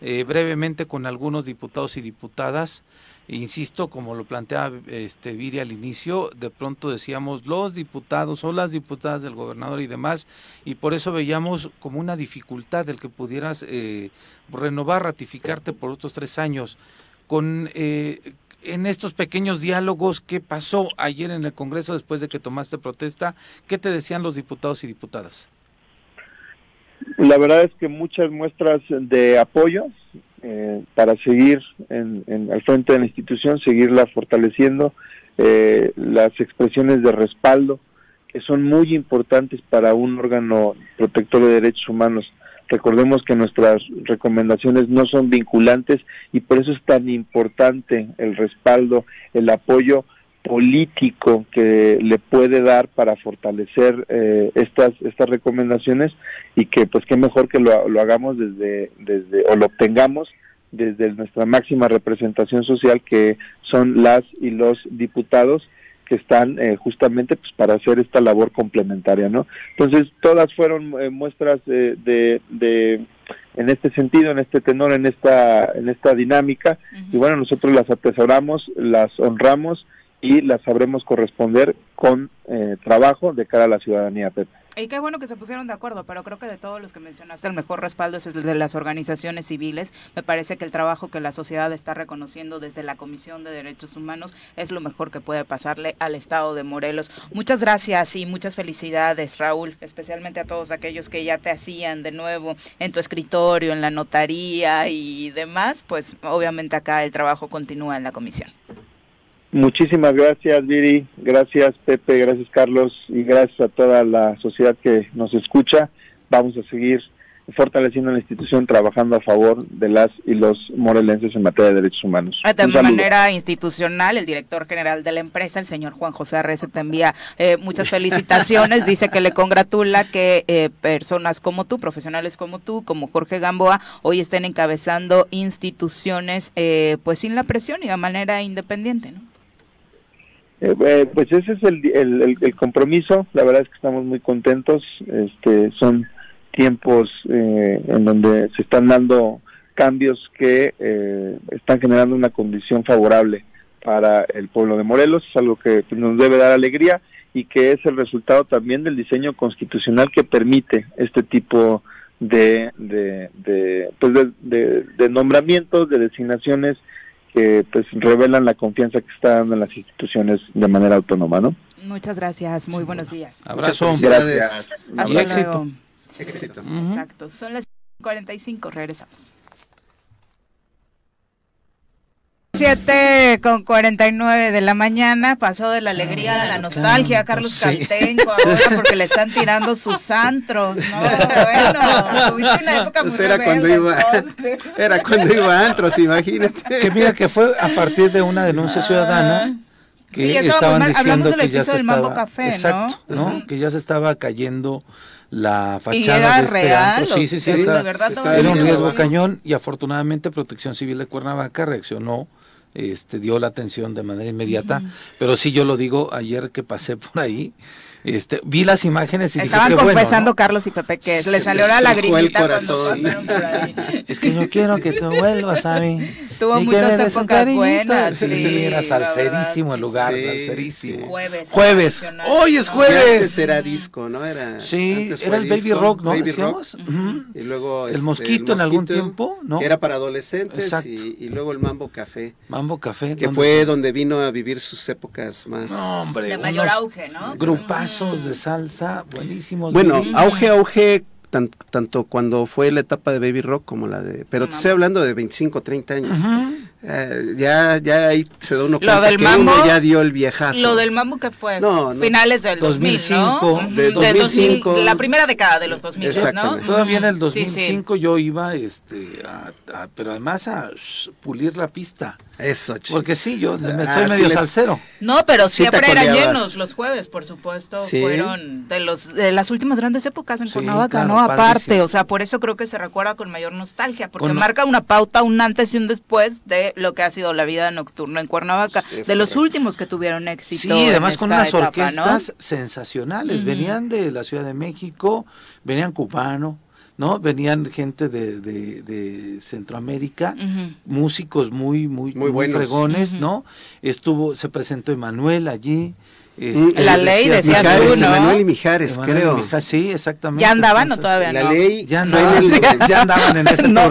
eh, brevemente con algunos diputados y diputadas. Insisto, como lo planteaba este Viri al inicio, de pronto decíamos los diputados o las diputadas del gobernador y demás, y por eso veíamos como una dificultad el que pudieras eh, renovar, ratificarte por otros tres años. Con eh, en estos pequeños diálogos, ¿qué pasó ayer en el Congreso después de que tomaste protesta? ¿Qué te decían los diputados y diputadas? La verdad es que muchas muestras de apoyo eh, para seguir en, en, al frente de la institución, seguirla fortaleciendo, eh, las expresiones de respaldo que son muy importantes para un órgano protector de derechos humanos. Recordemos que nuestras recomendaciones no son vinculantes y por eso es tan importante el respaldo, el apoyo político que le puede dar para fortalecer eh, estas estas recomendaciones y que pues qué mejor que lo, lo hagamos desde desde o lo obtengamos desde nuestra máxima representación social que son las y los diputados que están eh, justamente pues para hacer esta labor complementaria no entonces todas fueron eh, muestras de, de, de, en este sentido en este tenor en esta en esta dinámica uh -huh. y bueno nosotros las atesoramos las honramos y las sabremos corresponder con eh, trabajo de cara a la ciudadanía, Pepe. Y qué bueno que se pusieron de acuerdo, pero creo que de todos los que mencionaste, el mejor respaldo es el de las organizaciones civiles. Me parece que el trabajo que la sociedad está reconociendo desde la Comisión de Derechos Humanos es lo mejor que puede pasarle al Estado de Morelos. Muchas gracias y muchas felicidades, Raúl, especialmente a todos aquellos que ya te hacían de nuevo en tu escritorio, en la notaría y demás. Pues obviamente acá el trabajo continúa en la comisión. Muchísimas gracias, Viri. Gracias, Pepe. Gracias, Carlos. Y gracias a toda la sociedad que nos escucha. Vamos a seguir fortaleciendo la institución, trabajando a favor de las y los morelenses en materia de derechos humanos. De manera institucional, el director general de la empresa, el señor Juan José Arrece, te envía eh, muchas felicitaciones. Dice que le congratula que eh, personas como tú, profesionales como tú, como Jorge Gamboa, hoy estén encabezando instituciones eh, pues sin la presión y de manera independiente, ¿no? Eh, pues ese es el, el, el, compromiso, la verdad es que estamos muy contentos, este, son tiempos eh, en donde se están dando cambios que eh, están generando una condición favorable para el pueblo de Morelos, es algo que pues, nos debe dar alegría y que es el resultado también del diseño constitucional que permite este tipo de, de, pues de, de nombramientos, de designaciones que pues revelan la confianza que está dando en las instituciones de manera autónoma, ¿no? Muchas gracias, muy buenos días. Abrazo, gracias. Hasta y éxito. Éxito. Exacto, son las 45, regresamos. 7 con 49 de la mañana, pasó de la alegría a la nostalgia, Carlos sí. Caltenco, ahora porque le están tirando sus antros, ¿no? Bueno, tuviste una época muy pues era cuando iba, Era cuando iba a antros, imagínate. Que mira que fue a partir de una denuncia ciudadana que sí, estaban diciendo que ya se estaba, Café, exacto, ¿no? ¿no? Uh -huh. Que ya se estaba cayendo la fachada ¿Y era de este real, antro. Sí, sí, sí, sí está, de verdad está, era un riesgo cañón y afortunadamente Protección Civil de Cuernavaca reaccionó este, dio la atención de manera inmediata, uh -huh. pero sí yo lo digo, ayer que pasé por ahí, este, vi las imágenes y Estaban dije, confesando bueno, ¿no? Carlos y Pepe que se les salió la lagrimita corazón. cuando pasaron por ahí. <laughs> Es que yo quiero que te vuelvas a mí. Tuvo y muchas que me des un épocas cariñito. buenas, Sí, sí, era salserísimo el lugar, sí, salserísimo. sí. Jueves. Jueves. Hoy es jueves. antes era disco, ¿no? Era, Sí, era el baby rock, ¿no? Baby Decíamos. rock. Y luego El este, mosquito en algún tiempo, ¿no? Que era para adolescentes y, y luego el Mambo Café, Mambo Café. que ¿dónde fue donde vino a vivir sus épocas más. No, hombre. De mayor auge, ¿no? De salsa buenísimos. Bueno, auge, auge, tan- tanto cuando fue la etapa de Baby Rock como la de... Pero te estoy hablando de 25, 30 años. Eh, ya, ya ahí se da uno Lo cuenta del que mambo, uno ya dio el viejazo. Lo del mambo que fue No, no. finales del 2005, 2000, ¿no? De del 2005. 2000, la primera década de los 2000, ¿no? Exactamente. Todavía en el Ujú. Sí, sí. 2005 yo iba, este, a- a- pero además a sh, pulir la pista. Eso, chico. Porque sí, yo me Ah, soy sí medio le- salsero. No, pero siempre eran llenos los jueves, por supuesto. Sí. Fueron de los de las últimas grandes épocas en Sí, Cuernavaca, claro, ¿no? Aparte, o sea, por eso creo que se recuerda con mayor nostalgia, porque Con- marca una pauta, un antes y un después de lo que ha sido la vida nocturna en Cuernavaca, Es de los últimos que tuvieron éxito. Sí, además con unas etapa, orquestas ¿no? sensacionales. Venían de la Ciudad de México, venían cubano, ¿no? Venían gente de, de, Centroamérica, músicos muy, muy, muy, muy fregones, ¿no? Estuvo, se presentó Emanuel allí, este, la ley decía Mijares, Emanuel y Mijares, creo. sí, exactamente. ¿Ya andaban o todavía la no? La ley ya andaban, ya andaban en ese <laughs> no.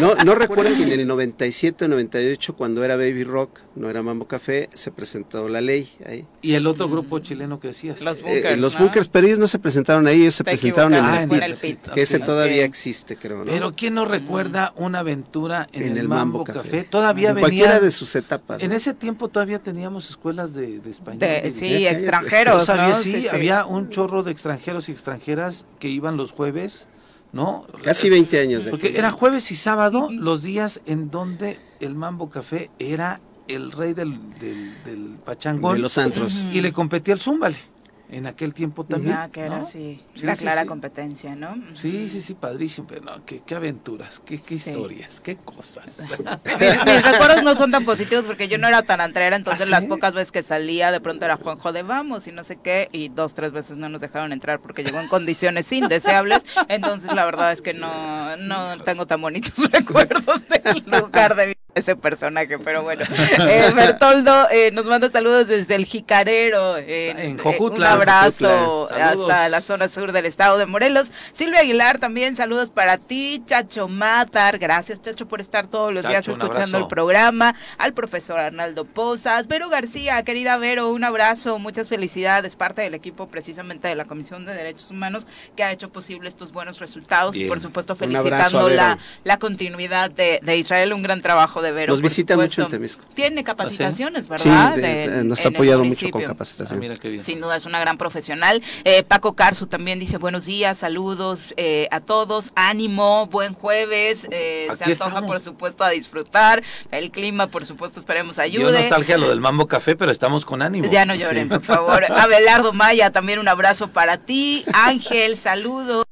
no, no recuerdo si en el 97 o 98, cuando era Baby Rock, no era Mambo Café, se presentó la ley ahí. ¿Y el otro grupo chileno que decías? Los Bunkers, eh, Los Bunkers, pero ellos no se presentaron ahí, ellos se presentaron en el, ah, pit, que ese todavía existe, creo, ¿no? Pero ¿quién no recuerda una aventura en, el, Mambo, Café? Todavía venía... Cualquiera de sus etapas. En ese tiempo todavía teníamos escuelas de, de español. Sí, extranjeros. ¿no? sí, había un chorro de extranjeros y extranjeras que iban los jueves, ¿no? Casi 20 años. De Porque era jueves y sábado los días en donde el Mambo Café era el rey del, del, del pachangón. De los antros. Y le competía el Zúmbale en aquel tiempo también. Ah, que era así, la clara competencia, ¿no? Sí, sí, sí, padrísimo, pero no, qué, qué aventuras, qué, qué historias, qué cosas. <laughs> mis, recuerdos no son tan positivos porque yo no era tan antrera, entonces ¿Ah, las pocas veces que salía, de pronto era Juanjo de vamos y no sé qué, y dos, tres veces no nos dejaron entrar porque llegó en condiciones indeseables, entonces la verdad es que no, no tengo tan bonitos <laughs> recuerdos del lugar de ese personaje, pero bueno. Eh, Bertoldo eh, nos manda saludos desde el Jicarero, en, en Jojutla, un abrazo hasta la zona sur del estado de Morelos. Silvia Aguilar también, saludos para ti. Chacho Matar, gracias Chacho por estar todos los días escuchando el programa. Al profesor Arnaldo Pozas. Vero García, querida Vero, un abrazo, muchas felicidades, parte del equipo precisamente de la Comisión de Derechos Humanos que ha hecho posible estos buenos resultados y por supuesto felicitando la, la continuidad de, de Israel, un gran trabajo de Vero. Nos visita mucho en Temisco. Tiene capacitaciones, ¿verdad? Sí, nos ha apoyado mucho con capacitación. Ah, Sin duda es una gran profesional. Eh, Paco Carzu también dice buenos días, saludos eh, a todos, ánimo, buen jueves. Eh, se antoja, por supuesto, a disfrutar. El clima, por supuesto, esperemos ayude. Yo nostalgia lo del Mambo Café, pero estamos con ánimo. Ya no lloren, por favor. <laughs> Abelardo Maya, también un abrazo para ti. Ángel, saludos.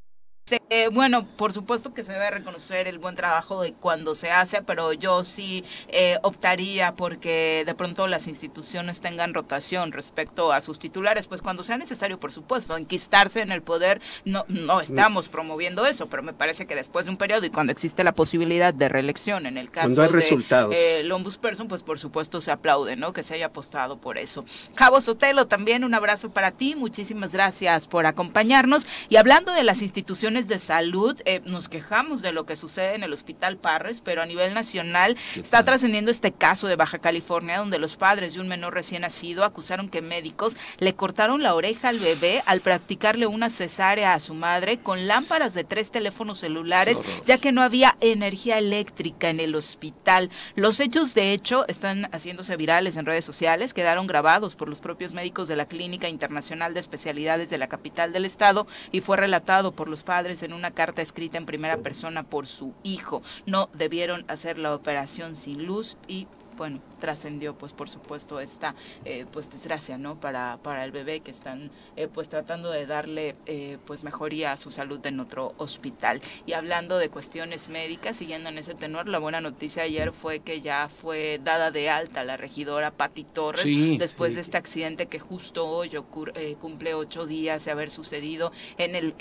Eh, bueno, por supuesto que se debe reconocer el buen trabajo de cuando se hace, pero yo sí eh, optaría porque de pronto las instituciones tengan rotación respecto a sus titulares, pues cuando sea necesario, por supuesto, enquistarse en el poder, no, no estamos promoviendo eso, pero me parece que después de un periodo y cuando existe la posibilidad de reelección, en el caso cuando hay de resultados. Eh, Lombus Person, pues por supuesto se aplaude, ¿no? Que se haya apostado por eso. Javo Sotelo, también un abrazo para ti, muchísimas gracias por acompañarnos. Y hablando de las instituciones de salud, eh, nos quejamos de lo que sucede en el Hospital Parres, pero a nivel nacional está trascendiendo este caso de Baja California, donde los padres de un menor recién nacido acusaron que médicos le cortaron la oreja al bebé al practicarle una cesárea a su madre con lámparas de tres teléfonos celulares, ya que no había energía eléctrica en el hospital. Los hechos, de hecho, están haciéndose virales en redes sociales, quedaron grabados por los propios médicos de la Clínica Internacional de Especialidades de la capital del estado y fue relatado por los padres en una carta escrita en primera persona por su hijo. No debieron hacer la operación sin luz y bueno, trascendió pues por supuesto esta eh, pues desgracia no para para el bebé que están eh, pues tratando de darle eh, pues mejoría a su salud en otro hospital. Y hablando de cuestiones médicas siguiendo en ese tenor la buena noticia ayer fue que ya fue dada de alta la regidora Patti Torres después de este accidente que justo hoy ocurre, cumple ocho días de haber sucedido en el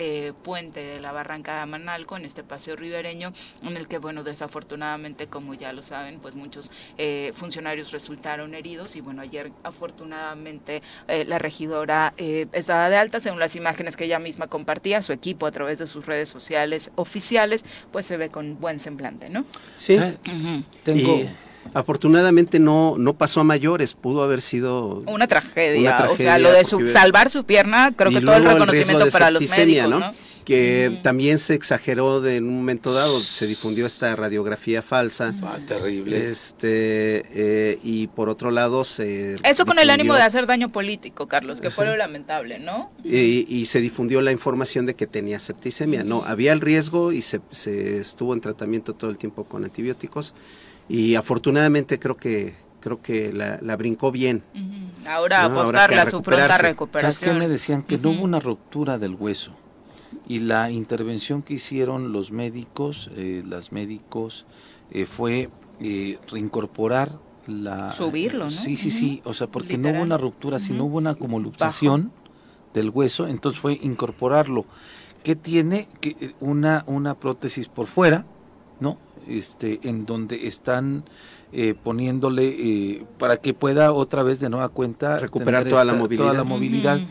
puente de la barranca de Amanalco en este paseo ribereño en el que bueno desafortunadamente como ya lo saben pues muchos funcionarios resultaron heridos y bueno, ayer afortunadamente eh, la regidora eh, estaba de alta, según las imágenes que ella misma compartía, su equipo a través de sus redes sociales oficiales, pues se ve con buen semblante, ¿no? Sí. Tengo... afortunadamente no no pasó a mayores, pudo haber sido una tragedia, o sea, lo de salvar su pierna, creo que todo el reconocimiento para los médicos, ¿no? Que también se exageró de, en un momento dado, se difundió esta radiografía falsa. Ah, terrible. Este, eh, y por otro lado se... Eso con el ánimo de hacer daño político, Carlos, que fue lo lamentable, ¿no? Y, se difundió la información de que tenía septicemia. No, había el riesgo y se, se estuvo en tratamiento todo el tiempo con antibióticos y afortunadamente creo que creo que la, la brincó bien. Ahora apostarle a su pronta recuperación. ¿Sabes qué me decían? Que no hubo una ruptura del hueso y la intervención que hicieron los médicos, eh, las médicos, eh, fue eh, reincorporar la... Subirlo, ¿no? Sí, sí, sí, o sea, porque no hubo una ruptura, sino hubo una como luxación del hueso, entonces fue incorporarlo. que tiene que, una, una prótesis por fuera, ¿no? Este, en donde están eh, poniéndole eh, para que pueda otra vez de nueva cuenta recuperar toda, la movilidad. toda la movilidad.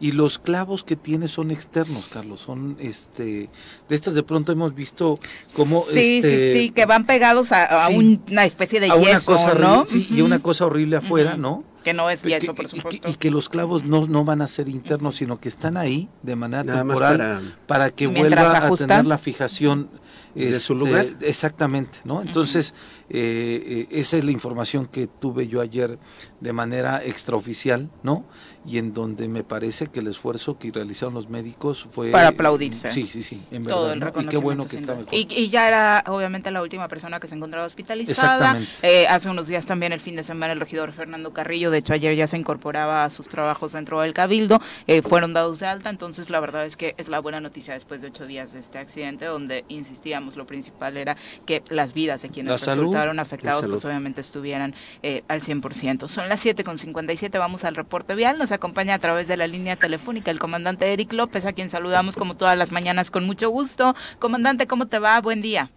Y los clavos que tiene son externos, Carlos, son este de estas de pronto hemos visto como sí, sí, este, sí, que van pegados a, una especie de a yeso, una cosa ¿no? horrible, sí, y una cosa horrible afuera, ¿no? Que no es yeso, por y que- supuesto. Y, que los clavos no, no van a ser internos, sino que están ahí de manera Nada temporal para- para, que vuelva a tener la fijación De su este, lugar. Exactamente, ¿no? Entonces, eh, eh, esa es la información que tuve yo ayer de manera extraoficial, ¿no? Y en donde me parece que el esfuerzo que realizaron los médicos fue... Para aplaudirse. Sí, sí, sí, en todo verdad. Y qué bueno que está mejor. y, y ya era obviamente la última persona que se encontraba hospitalizada. Exactamente. Eh, hace unos días también el fin de semana el regidor Fernando Carrillo, de hecho ayer ya se incorporaba a sus trabajos dentro del cabildo, eh, fueron dados de alta, entonces la verdad es que es la buena noticia después de ocho días de este accidente, donde insistíamos, lo principal era que las vidas de quienes La salud. resultaron afectados pues obviamente estuvieran eh, al 100%. Son las 7 con 57, vamos al reporte vial, nos acompaña a través de la línea telefónica el comandante Eric López, a quien saludamos como todas las mañanas con mucho gusto. Comandante, ¿cómo te va? Buen día.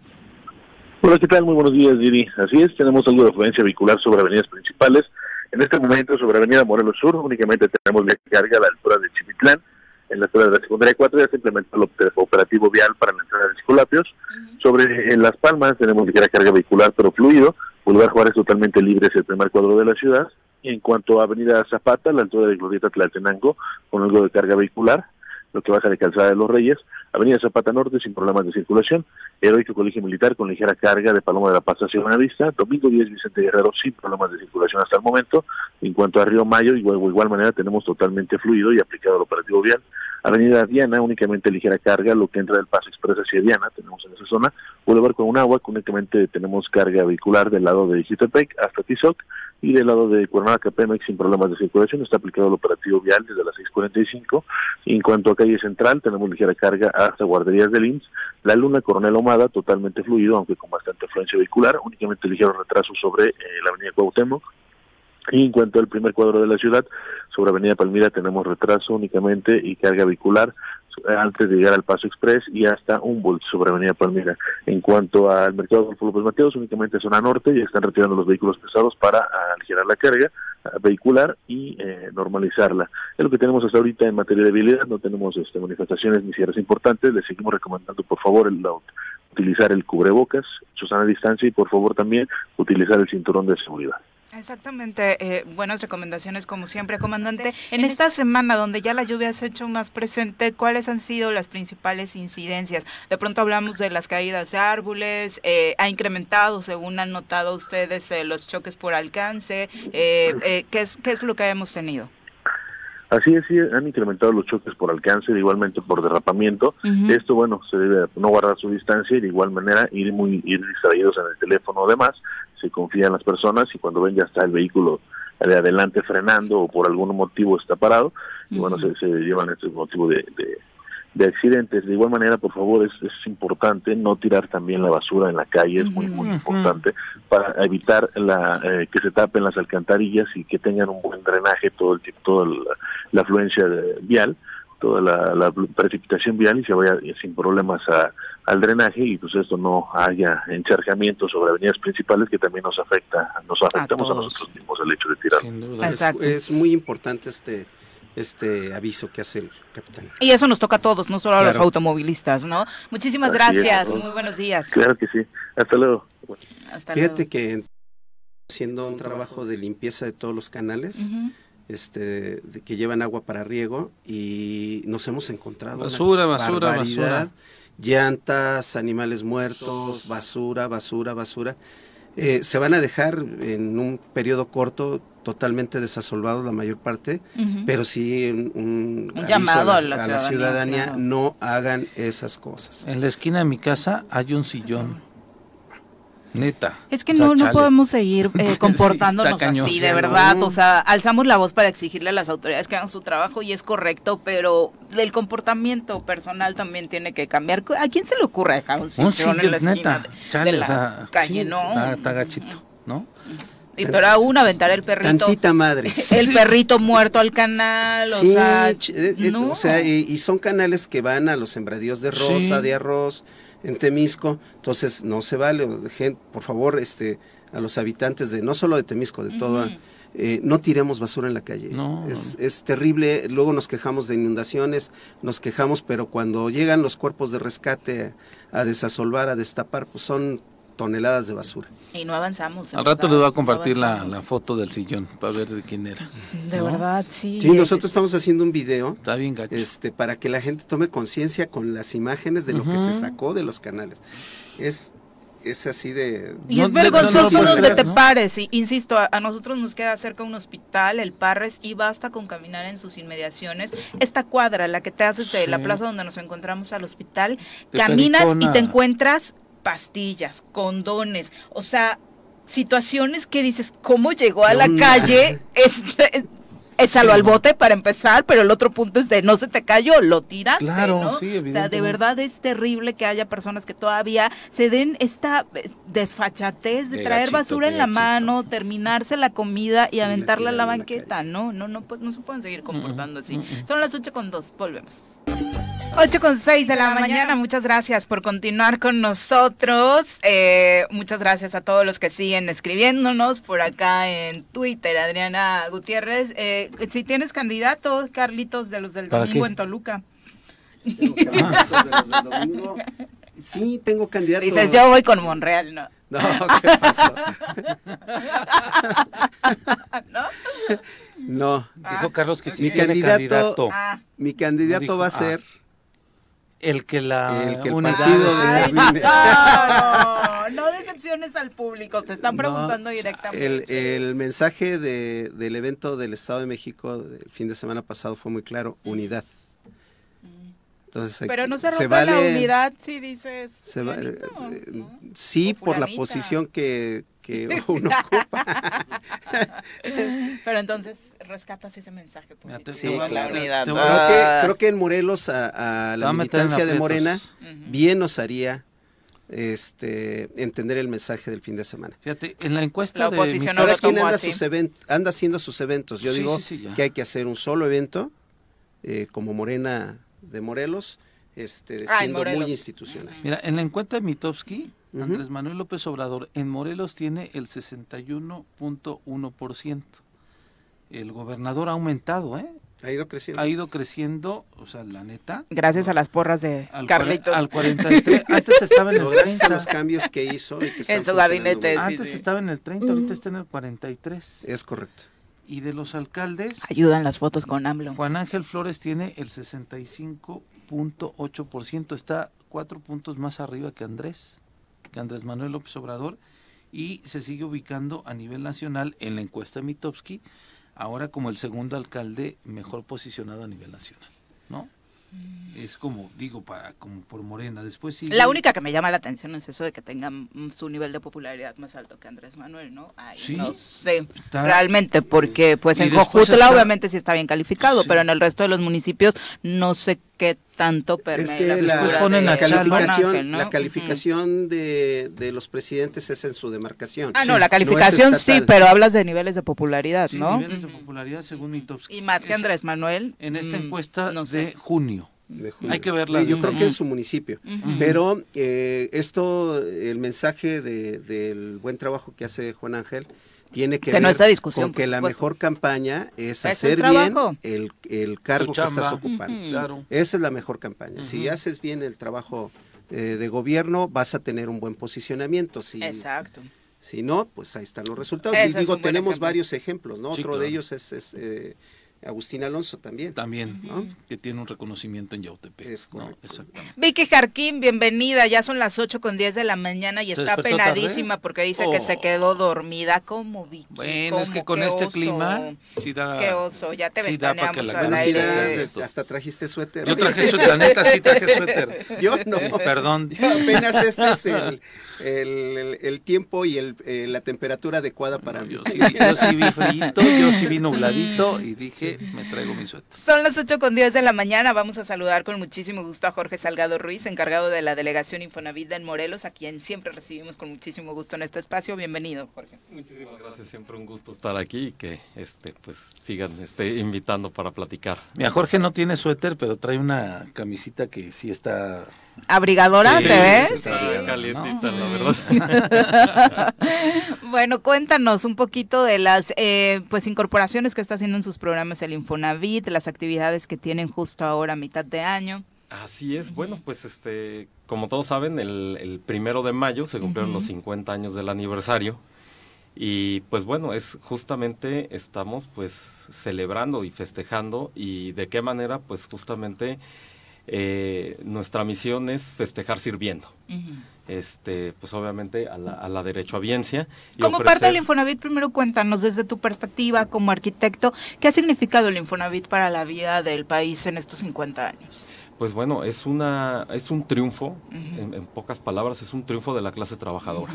Hola, ¿qué tal? Muy buenos días, Diri. Así es, tenemos algo de afluencia vehicular sobre avenidas principales. En este momento, sobre Avenida Morelos Sur, únicamente tenemos de carga a la altura de Chimitlán. En la altura de la secundaria 4 ya se implementó el op- operativo vial para la entrada de Escolapios. Sobre en Las Palmas tenemos ligera carga vehicular, pero fluido. Boulevard Juárez totalmente libre es el primer cuadro de la ciudad. Y en cuanto a Avenida Zapata, a la altura de Glorieta Tlaltenango, con algo de carga vehicular, lo que baja de Calzada de los Reyes. Avenida Zapata Norte sin problemas de circulación. Heroico Colegio Militar con ligera carga de Paloma de la Paz hacia Buenavista. Domingo 10 Vicente Guerrero sin problemas de circulación hasta el momento. En cuanto a Río Mayo, igual, igual manera tenemos totalmente fluido y aplicado el operativo vial. Avenida Diana, únicamente ligera carga, lo que entra del Paso Express hacia Diana, tenemos en esa zona. Boulevard con un agua, únicamente tenemos carga vehicular del lado de Jitepec hasta Tizoc y del lado de Cuernavaca Pemex sin problemas de circulación. Está aplicado el operativo vial desde las 6.45. Y en cuanto a calle central, tenemos ligera carga hasta guarderías del IMSS. La Luna Coronel Omada, totalmente fluido, aunque con bastante afluencia vehicular. Únicamente ligero retraso sobre eh, la avenida Cuauhtémoc. Y en cuanto al primer cuadro de la ciudad, sobre Avenida Palmira tenemos retraso únicamente y carga vehicular eh, antes de llegar al Paso Express y hasta Humboldt sobre Avenida Palmira. En cuanto al mercado Adolfo López Mateos, únicamente zona norte, ya están retirando los vehículos pesados para aligerar la carga ah, vehicular y eh, normalizarla. Es lo que tenemos hasta ahorita en materia de vialidad, no tenemos este, manifestaciones ni cierres importantes, les seguimos recomendando por favor el, utilizar el cubrebocas, su sana distancia y por favor también utilizar el cinturón de seguridad. Exactamente, eh, buenas recomendaciones como siempre, comandante. En esta semana donde ya la lluvia se ha hecho más presente, ¿cuáles han sido las principales incidencias? De pronto hablamos de las caídas de árboles, eh, ha incrementado, según han notado ustedes, eh, los choques por alcance. Eh, eh, ¿qué, es, ¿Qué es lo que hemos tenido? Así es, sí, han incrementado los choques por alcance, igualmente por derrapamiento. Esto, bueno, se debe a no guardar su distancia y de igual manera ir muy ir distraídos en el teléfono o demás. Se confía en las personas y cuando ven ya está el vehículo de adelante frenando o por algún motivo está parado, y bueno, se, se llevan este motivo de, de, de accidentes. De igual manera, por favor, es, es importante no tirar también la basura en la calle, es muy, muy importante para evitar la, eh, que se tapen las alcantarillas y que tengan un buen drenaje todo el tiempo, toda la, la afluencia de- vial, toda la, la precipitación vial y se vaya sin problemas a- al drenaje y pues esto no haya encharcamiento sobre avenidas principales que también nos afecta, nos afectamos a, nosotros mismos el hecho de tirar. Sin duda. Es, muy importante este este aviso que hace el capitán. Y eso nos toca a todos, no solo a los automovilistas, ¿no? Muchísimas Así es. gracias, muy buenos días. Claro que sí. Hasta luego. Hasta Fíjate luego. que haciendo un trabajo de limpieza de todos los canales. Este, de que llevan agua para riego y nos hemos encontrado una Basura, basura, basura. llantas, animales muertos, basura, basura, basura. Eh, se van a dejar en un periodo corto totalmente desasolvados la mayor parte, pero sí un, un Un aviso llamado a a la, la a la ciudadanía, no hagan esas cosas. En la esquina de mi casa hay un sillón. Neta. Es que O sea, no, no podemos seguir eh, <laughs> Sí, comportándonos así, Sí, de no. verdad. O sea, alzamos la voz para exigirle a las autoridades que hagan su trabajo y es correcto, pero el comportamiento personal también tiene que cambiar. ¿A quién se le ocurre dejar un Un sillón en la esquina neta. de, Chale, de o la sea, calle, sí, no? Está, está gachito, ¿no? Y pero aún aventar el perrito. Tantita madre. <laughs> El perrito muerto al canal, Sí, o sea, eh, eh, no. o sea, y, y son canales que van a los sembradíos de rosa, Sí. de arroz, en Temisco, entonces no se vale, por favor, este, a los habitantes de, no solo de Temisco, de toda, eh, no tiremos basura en la calle. No, es, no. es terrible, luego nos quejamos de inundaciones, nos quejamos, pero cuando llegan los cuerpos de rescate a, a desasolvar, a destapar, pues son toneladas de basura. Y no avanzamos. Al rato les voy a no compartir la, la foto del sillón para ver de quién era. De ¿no? verdad, sí. Sí, nosotros estamos haciendo un video Está bien gacho. este, para que la gente tome conciencia con las imágenes de lo que se sacó de los canales. Es, es así de... Y No, es de- no, no vergonzoso donde te ¿no? pares. Y, insisto, a, a nosotros nos queda cerca un hospital, el Parres, y basta con caminar en sus inmediaciones. Esta cuadra, la que te haces de la plaza donde nos encontramos al hospital, caminas y te encuentras pastillas, condones, o sea, situaciones que dices, ¿cómo llegó a la No, calle? <laughs> Este, échalo al bote para empezar, pero el otro punto es de no se te cayó, lo tiraste, Claro, ¿no? sí, o sea, de verdad es terrible que haya personas que todavía se den esta eh, desfachatez de traer gachito, basura en la mano, terminarse la comida y la aventarla a la banqueta, no, no, no, pues, no se pueden seguir comportando así. mm, mm. Son las ocho con dos, volvemos. 8 con 6 de la mañana, muchas gracias por continuar con nosotros. Eh, muchas gracias a todos los que siguen escribiéndonos por acá en Twitter. Adriana Gutiérrez, eh, si tienes candidato, Carlitos, de los del ¿Para domingo qué? en Toluca. Sí, tengo candidato. Dices, yo voy con Monreal, ¿no? No, ¿qué pasó? <laughs> ¿No? No, Dijo Carlos que sí Mi tiene candidato- candidato. Ah, mi candidato dijo, va a ah, ser El que la el que el unidad partido de- ay, determine. no, <laughs> no decepciones al público, te están preguntando No, directamente. El, el mensaje de- del evento del Estado de México del fin de semana pasado fue muy claro, unidad. Entonces, Pero no se rompe se la vale- unidad si dices. se va- fulanito, eh, ¿no? sí, por la posición que, que <laughs> uno ocupa. Pero entonces rescatas ese mensaje positivo Sí, claro. Creo que, Ah. creo que en Morelos a, la militancia de. Morena bien nos haría este entender el mensaje del fin de semana. Fíjate, en la encuesta La de mi- no Cada quien anda, así. sus event- anda haciendo sus eventos. Yo Sí, digo sí, sí, ya. que hay que hacer un solo evento eh, como Morena de Morelos, este, Ah, en siendo muy institucional. Mira, en la encuesta de Mitowski, Ujú. Andrés Manuel López Obrador en Morelos tiene el 61.1%. El gobernador ha aumentado, ¿eh? Ha ido creciendo. Ha ido creciendo, o sea, la neta. Gracias a las porras de al, Carlitos. al 43. Antes estaba en el Pero gracias a 30. los cambios que hizo y que están En su gabinete, sí, Antes sí. estaba en el 30, ahorita está en el 43. Es correcto. Y de los alcaldes, Ayudan las fotos con AMLO. Juan Ángel Flores tiene el 65.8%, está cuatro puntos más arriba que Andrés, que Andrés Manuel López Obrador, y se sigue ubicando a nivel nacional en la encuesta Mitowski, ahora como el segundo alcalde mejor posicionado a nivel nacional, ¿no? Es como, digo, para como por Morena. Después sigue... La única que me llama la atención es eso de que tengan mm, su nivel de popularidad más alto que Andrés Manuel, ¿no? Ay, Sí. no sé, Está- realmente, porque pues en Jojutla está- obviamente sí está bien calificado, Sí. pero en el resto de los municipios no sé qué tanto permea Es que la ponen de calificación, Ángel, ¿no? la calificación de, de los presidentes es en su demarcación. Ah, no, Sí, la no es calificación sí, pero hablas de niveles de popularidad, Sí, ¿no? niveles de popularidad según. Y más que Es- Andrés Manuel. En esta mm, encuesta no sé. de junio. de junio. Hay que verla Sí, Yo creo que en su municipio. Pero eh, esto, el mensaje de- del buen trabajo que hace Juan Ángel, tiene que, Que no ver discusión, con que la mejor campaña es Es el hacer bien el, el cargo que estás ocupando. Claro. Esa es la mejor campaña. Si haces bien el trabajo eh, de gobierno, vas a tener un buen posicionamiento. Si, Exacto. si no, pues ahí están los resultados. Ese y digo, tenemos ejemplo. varios ejemplos, ¿no? Sí, Otro de ellos es, es, eh, Agustín Alonso también. También, ¿no? que tiene un reconocimiento en Yautepec. Es ¿no? correcto. Exactamente. Vicky Jarquín, bienvenida. Ya son las 8 con 10 de la mañana y ¿Se está despertó tarde? penadísima porque dice que se Oh. quedó dormida. ¿Cómo, Vicky? Bueno, es que con este oso. clima, sí da... Qué oso, ya te sí da pa' que ventaneamos la al aire. hasta trajiste suéter. Yo traje suéter, la neta sí traje <laughs> suéter. Yo no. Perdón. Yo apenas este es el, el, el- el tiempo y el, eh, la temperatura adecuada para No, mí. yo, sí, yo sí vi frito, yo sí vi nubladito y dije, que me traigo mi suéter. Son las 8 con 10 de la mañana. Vamos a saludar con muchísimo gusto a Jorge Salgado Ruiz, encargado de la delegación Infonavit en Morelos, a quien siempre recibimos con muchísimo gusto en este espacio. Bienvenido, Jorge. Muchísimas gracias, siempre un gusto estar aquí y que este pues sigan este, invitando para platicar. Mira, Jorge no tiene suéter, pero trae una camisita que sí está abrigadora, ¿te ves? Está bien calientita, la verdad. <laughs> bueno, cuéntanos un poquito de las eh, pues incorporaciones que está haciendo en sus programas el Infonavit, las actividades que tienen justo ahora a mitad de año. Así es, bueno, pues este, como todos saben, el, primero de mayo se cumplieron los 50 años del aniversario y pues bueno, es justamente estamos pues celebrando y festejando y de qué manera pues justamente eh, nuestra misión es festejar sirviendo. Este, pues obviamente a la, a la derechohabiencia. como parte del Infonavit, primero cuéntanos desde tu perspectiva como arquitecto, ¿qué ha significado el Infonavit para la vida del país en estos 50 años? Pues bueno, es una es un triunfo, en, pocas palabras, es un triunfo de la clase trabajadora.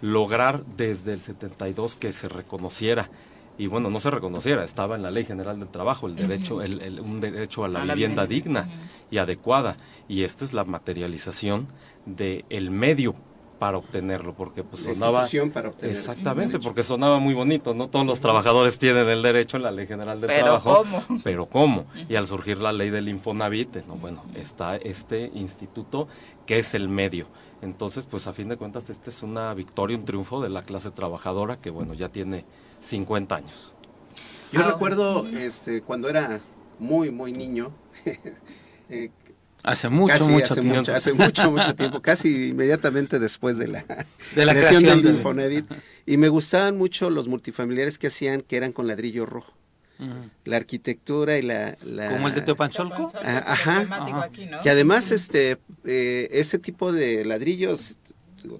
Lograr desde el 72 que se reconociera y bueno, no se reconociera, estaba en la Ley General del Trabajo el derecho, el, un derecho a la, vivienda, digna y adecuada. Y esta es la materialización del el medio para obtenerlo, porque pues sonaba... Para exactamente, porque sonaba muy bonito, ¿no? Todos los trabajadores tienen el derecho en la Ley General del pero Trabajo. ¿cómo? Pero ¿cómo? Y al surgir la ley del Infonavit, no, bueno, está este instituto que es el medio. Entonces, pues a fin de cuentas, esta es una victoria, un triunfo de la clase trabajadora que, bueno, ya tiene 50 años. Yo ah, recuerdo este, cuando era muy, muy niño. <laughs> Eh, hace mucho, mucho hace tiempo. Mucho, hace mucho, mucho tiempo, casi inmediatamente después de la, <laughs> de la creación, del Infonavit. Y me gustaban mucho los multifamiliares que hacían, que eran con ladrillo rojo. La arquitectura y la, como el de Teopancholco, ah, ajá, que además este eh, ese tipo de ladrillos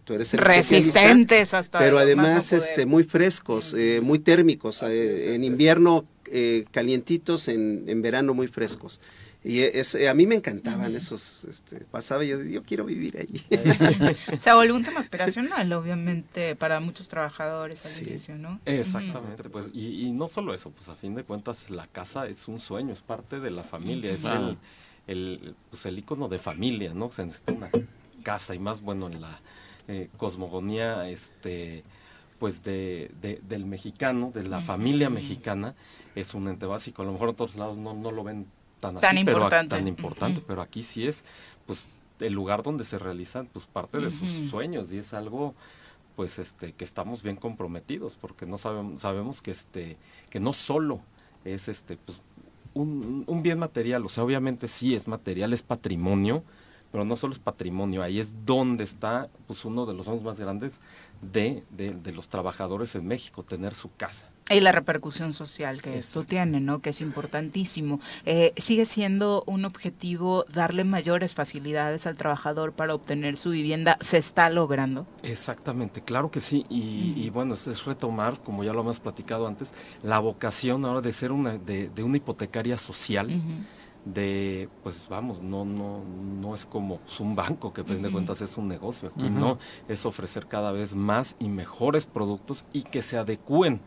tú eres resistentes hasta pero además este muy frescos eh, muy térmicos eh, en invierno eh, calientitos en, en, verano muy frescos. Y es, a mí me encantaban esos este, pasaba y yo yo quiero vivir allí se volvió un tema aspiracional obviamente para muchos trabajadores al inicio no exactamente pues y, y, no solo eso pues a fin de cuentas la casa es un sueño es parte de la familia es el el pues el icono de familia no se necesita una casa y más bueno en la eh, cosmogonía este pues de, del mexicano, de la familia mexicana, es un ente básico. A lo mejor en otros lados no, no lo ven tan, así, importante. pero tan importante, pero aquí sí es pues el lugar donde se realizan pues parte de sus sueños y es algo pues este que estamos bien comprometidos porque no sabemos sabemos que este que no solo es este pues un, un bien material, o sea, obviamente sí es material, es patrimonio, pero no solo es patrimonio, ahí es donde está pues uno de los hombres más grandes de, de, los trabajadores en México, tener su casa. Y la repercusión social que esto tiene, ¿no? Que es importantísimo. Eh, sigue siendo un objetivo darle mayores facilidades al trabajador para obtener su vivienda. ¿Se está logrando? Exactamente, claro que sí. Y, bueno, es retomar, como ya lo hemos platicado antes, la vocación ahora de ser una, de, de una hipotecaria social de, pues vamos, no, no, no es como un banco que a fin de cuentas es un negocio. Aquí no, es ofrecer cada vez más y mejores productos y que se adecúen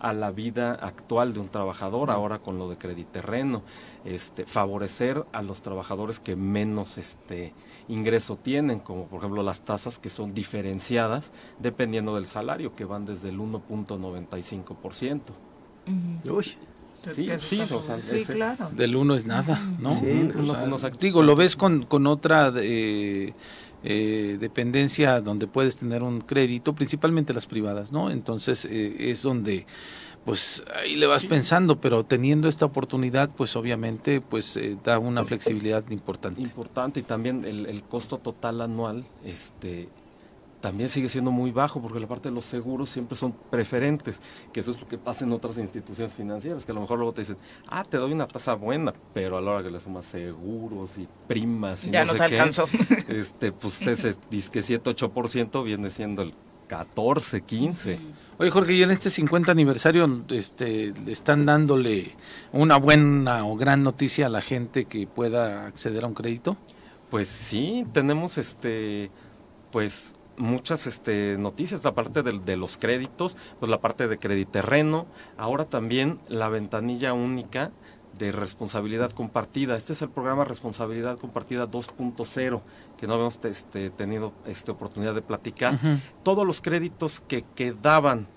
a la vida actual de un trabajador, ahora con lo de crediterreno, este, favorecer a los trabajadores que menos este, ingreso tienen, como por ejemplo las tasas que son diferenciadas dependiendo del salario, que van desde el 1.95%. Uy. Sí, sí, claro. Del uno es nada, ¿no? Sí, digo, lo ves con, con otra eh, eh, dependencia donde puedes tener un crédito, principalmente las privadas, ¿no? Entonces eh, es donde pues ahí le vas pensando, pero teniendo esta oportunidad, pues obviamente, pues da una flexibilidad importante. Importante y también el, el costo total anual, este, también sigue siendo muy bajo porque la parte de los seguros siempre son preferentes, que eso es lo que pasa en otras instituciones financieras, que a lo mejor luego te dicen, ah, te doy una tasa buena, pero a la hora que le sumas seguros y primas y ya no, sé qué, <laughs> este, pues ese disque 7-8% viene siendo el 14, 15. Oye Jorge, y en este 50 aniversario este, le están dándole una buena o gran noticia a la gente que pueda acceder a un crédito? Pues sí, tenemos este, pues muchas este, noticias, la parte de, de, los créditos, pues la parte de crediterreno, ahora también la ventanilla única de responsabilidad compartida. Este es el programa Responsabilidad Compartida 2.0 que no habíamos este, tenido este, oportunidad de platicar. Todos los créditos que quedaban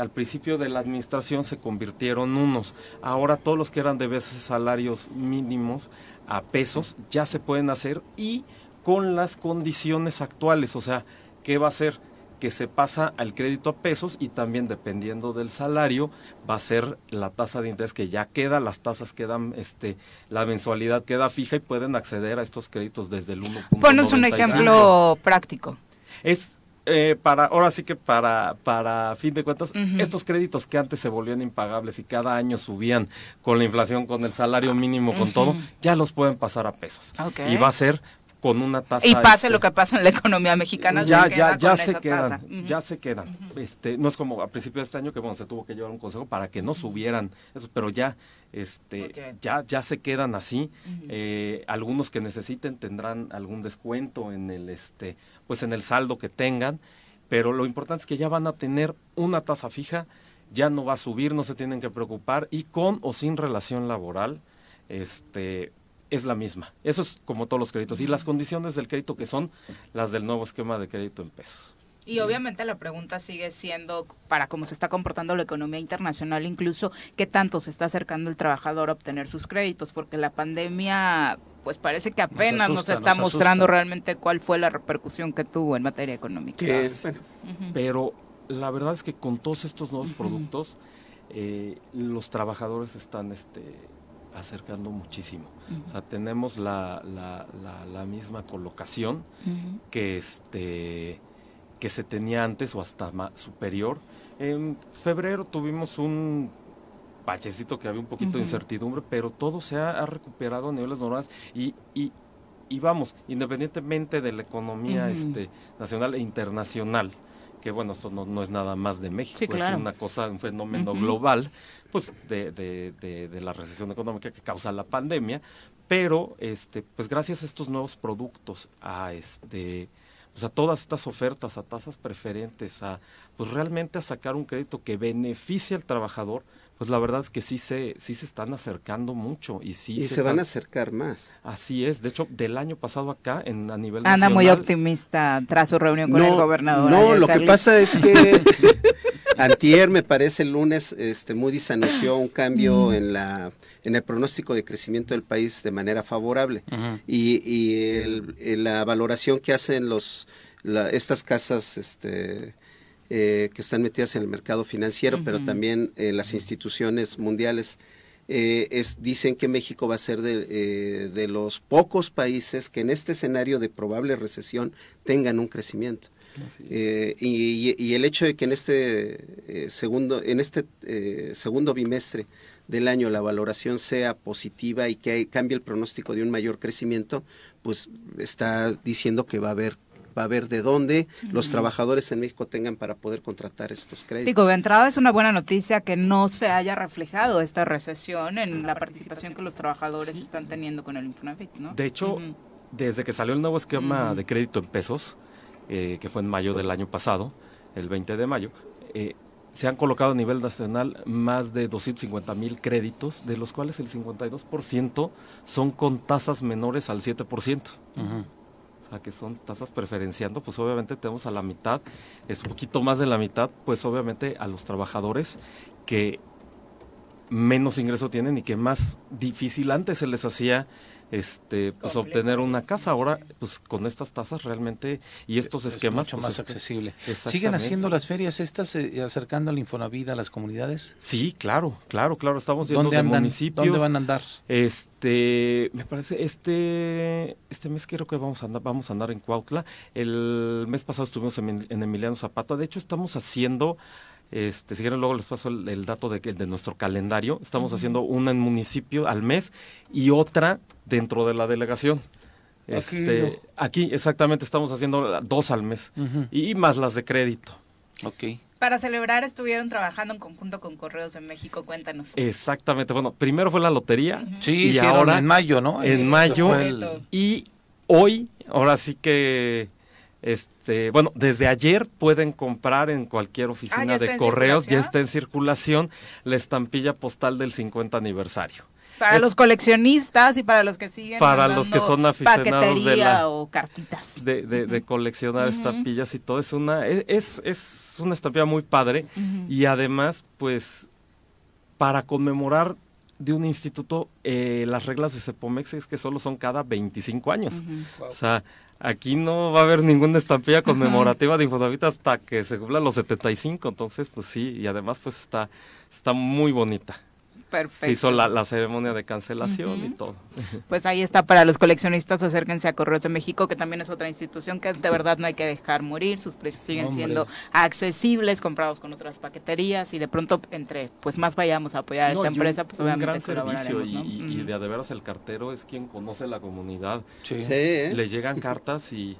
al principio de la administración se convirtieron unos. Ahora todos los que eran de veces salarios mínimos a pesos ya se pueden hacer y con las condiciones actuales. O sea, ¿qué va a ser? que se pasa al crédito a pesos y también dependiendo del salario va a ser la tasa de interés que ya queda, las tasas quedan, este, la mensualidad queda fija y pueden acceder a estos créditos desde el 1.95. Ponos un ejemplo práctico. Es eh, para, ahora sí que para, para fin de cuentas, estos créditos que antes se volvían impagables y cada año subían con la inflación, con el salario mínimo, con todo, ya los pueden pasar a pesos. Y va a ser con una tasa y pase lo este, que pasa en la economía mexicana ya ya ya se quedan ya se quedan. Este no es como a principios de este año que bueno se tuvo que llevar un consejo para que no subieran eso pero ya este ya ya se quedan así. Eh, algunos que necesiten tendrán algún descuento en el este pues en el saldo que tengan pero lo importante es que ya van a tener una tasa fija ya no va a subir no se tienen que preocupar y con o sin relación laboral este es la misma. Eso es como todos los créditos. Y las condiciones del crédito que son las del nuevo esquema de crédito en pesos. Y obviamente la pregunta sigue siendo, para cómo se está comportando la economía internacional, incluso qué tanto se está acercando el trabajador a obtener sus créditos, porque la pandemia, pues parece que apenas nos, está mostrando realmente cuál fue la repercusión que tuvo en materia económica. Pero la verdad es que con todos estos nuevos productos, eh, los trabajadores están este, acercando muchísimo. O sea, tenemos la, la, la, misma colocación que, este, que se tenía antes o hasta más superior. En febrero tuvimos un pachecito que había un poquito de incertidumbre, pero todo se ha, recuperado a niveles normales y, y, y, vamos, independientemente de la economía este, nacional e internacional, que bueno, esto no, es nada más de México, es una cosa, un fenómeno global, pues de, de, de, la recesión económica que causa la pandemia, pero este, pues gracias a estos nuevos productos, a este pues a todas estas ofertas, a tasas preferentes, a pues realmente a sacar un crédito que beneficie al trabajador, pues la verdad es que sí se, sí se están acercando mucho y sí se, van a acercar más. Así es, de hecho, del año pasado acá, en, a nivel Anda muy optimista tras su reunión con el gobernador. No, lo que pasa es que <laughs> antier, me parece, el lunes, este Moody's anunció un cambio en la en el pronóstico de crecimiento del país de manera favorable y, y la valoración que hacen los estas casas este eh, que están metidas en el mercado financiero, pero también eh, las instituciones mundiales. Eh, es, dicen que México va a ser de, de, los pocos países que en este escenario de probable recesión tengan un crecimiento. Y, y, el hecho de que en este segundo en este segundo bimestre del año la valoración sea positiva y que cambie el pronóstico de un mayor crecimiento, pues está diciendo que va a haber va a ver de dónde los trabajadores en México tengan para poder contratar estos créditos. Digo, de entrada es una buena noticia que no se haya reflejado esta recesión en la participación que los trabajadores están teniendo con el Infonavit, ¿no? De hecho, desde que salió el nuevo esquema de crédito en pesos, eh, que fue en mayo del año pasado, el 20 de mayo, eh, se han colocado a nivel nacional más de 250 mil créditos, de los cuales el 52% son con tasas menores al 7% o sea, que son tasas preferenciando, pues obviamente tenemos a la mitad, es un poquito más de la mitad, pues obviamente a los trabajadores que menos ingreso tienen y que más difícil antes se les hacía este pues obtener una casa. Ahora pues con estas tasas realmente y estos esquemas mucho pues, más accesible. Siguen haciendo las ferias estas eh, acercando la Infonavida a las comunidades sí claro claro claro. Estamos yendo ¿Dónde de municipios. Dónde van a andar este me parece este este mes creo que vamos a andar vamos a andar en Cuautla. El mes pasado estuvimos en, en Emiliano Zapata. De hecho estamos haciendo este, si quieren luego les paso el, dato de, de, nuestro calendario. Estamos haciendo una en municipio al mes y otra dentro de la delegación. Este, aquí exactamente estamos haciendo dos al mes y más las de crédito. Ok. Para celebrar estuvieron trabajando en conjunto con Correos de México, cuéntanos. Exactamente, bueno, primero fue la lotería. Sí, y ahora en mayo, ¿no? En mayo. Y hoy, ahora sí que Este, bueno, desde ayer pueden comprar en cualquier oficina Ah, ¿ya está de correos, ya está en circulación la estampilla postal del 50 aniversario. Para Es- los coleccionistas y para los que siguen. Para los que son aficionados de la- o cartitas. de, de- de coleccionar estampillas y todo. Es una, es, es, es una estampilla muy padre y además, pues, para conmemorar de un instituto, eh, las reglas de Cepomex es que solo son cada 25 años. O sea, aquí no va a haber ninguna estampilla conmemorativa de Infonavit hasta que se cumplan los 75. Entonces, pues sí, y además, pues está, está muy bonita. Perfecto. Se hizo la, la ceremonia de cancelación y todo. <laughs> Pues ahí está para los coleccionistas, acérquense a Correos de México, que también es otra institución que de verdad no hay que dejar morir, sus precios siguen Hombre. siendo accesibles, comprados con otras paqueterías y de pronto entre pues más vayamos a apoyar a No, esta y un- empresa, pues un obviamente gran servicio y, y- de a de veras el cartero es quien conoce la comunidad. Sí. Sí, ¿eh? Le llegan cartas y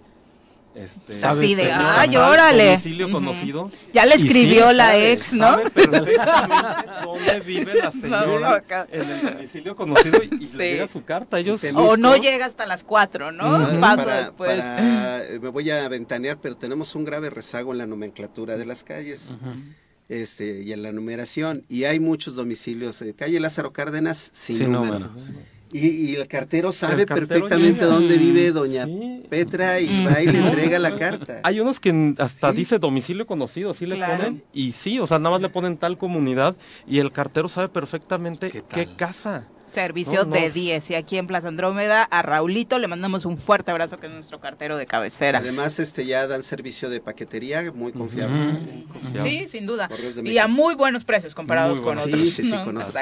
este Así de, "Ay, órale". domicilio Ujú. conocido. Ya le sí, escribió la sabe, ex, ¿no? sabe perfectamente <laughs> dónde vive la señora en el domicilio conocido y, y Sí. le llega su carta. Ellos. O no llega hasta las cuatro, ¿no? Paso para- después. para- eh, me voy a ventanear, pero tenemos un grave rezago en la nomenclatura de las calles este, y en la numeración. Y hay muchos domicilios. eh, calle Lázaro Cárdenas sin Sin número. número. Y, y el cartero sabe El cartero perfectamente llega. dónde vive doña Sí. Petra y va y le entrega la <laughs> carta. Hay unos que hasta Sí. dice domicilio conocido, así le Claro. ponen. Y sí, o sea, nada más le ponen tal comunidad y el cartero sabe perfectamente ¿Qué casa. Servicio No, no, de es- 10. Y aquí en Plaza Andrómeda, a Raulito le mandamos un fuerte abrazo, que es nuestro cartero de cabecera. Además, este ya dan servicio de paquetería muy confiable. Confiable. Sí, sin duda. Y a muy buenos precios comparados con otros. Sí, sí, sí, ¿no? con otros.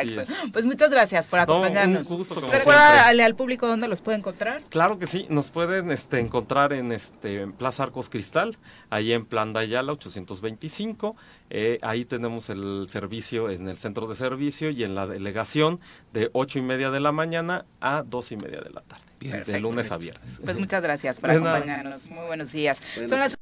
Pues muchas gracias por No, acompañarnos. un gusto, Recuérdale al público dónde los puede encontrar. Claro que sí, nos pueden este, encontrar en este en Plaza Arcos Cristal, ahí en Plan de Ayala 825. Eh, ahí tenemos el servicio en el centro de servicio y en la delegación de ocho y media de la mañana a dos y media de la tarde, de Perfecto. lunes a viernes. Pues muchas gracias por De acompañarnos. Muy buenos días. Buenos Son las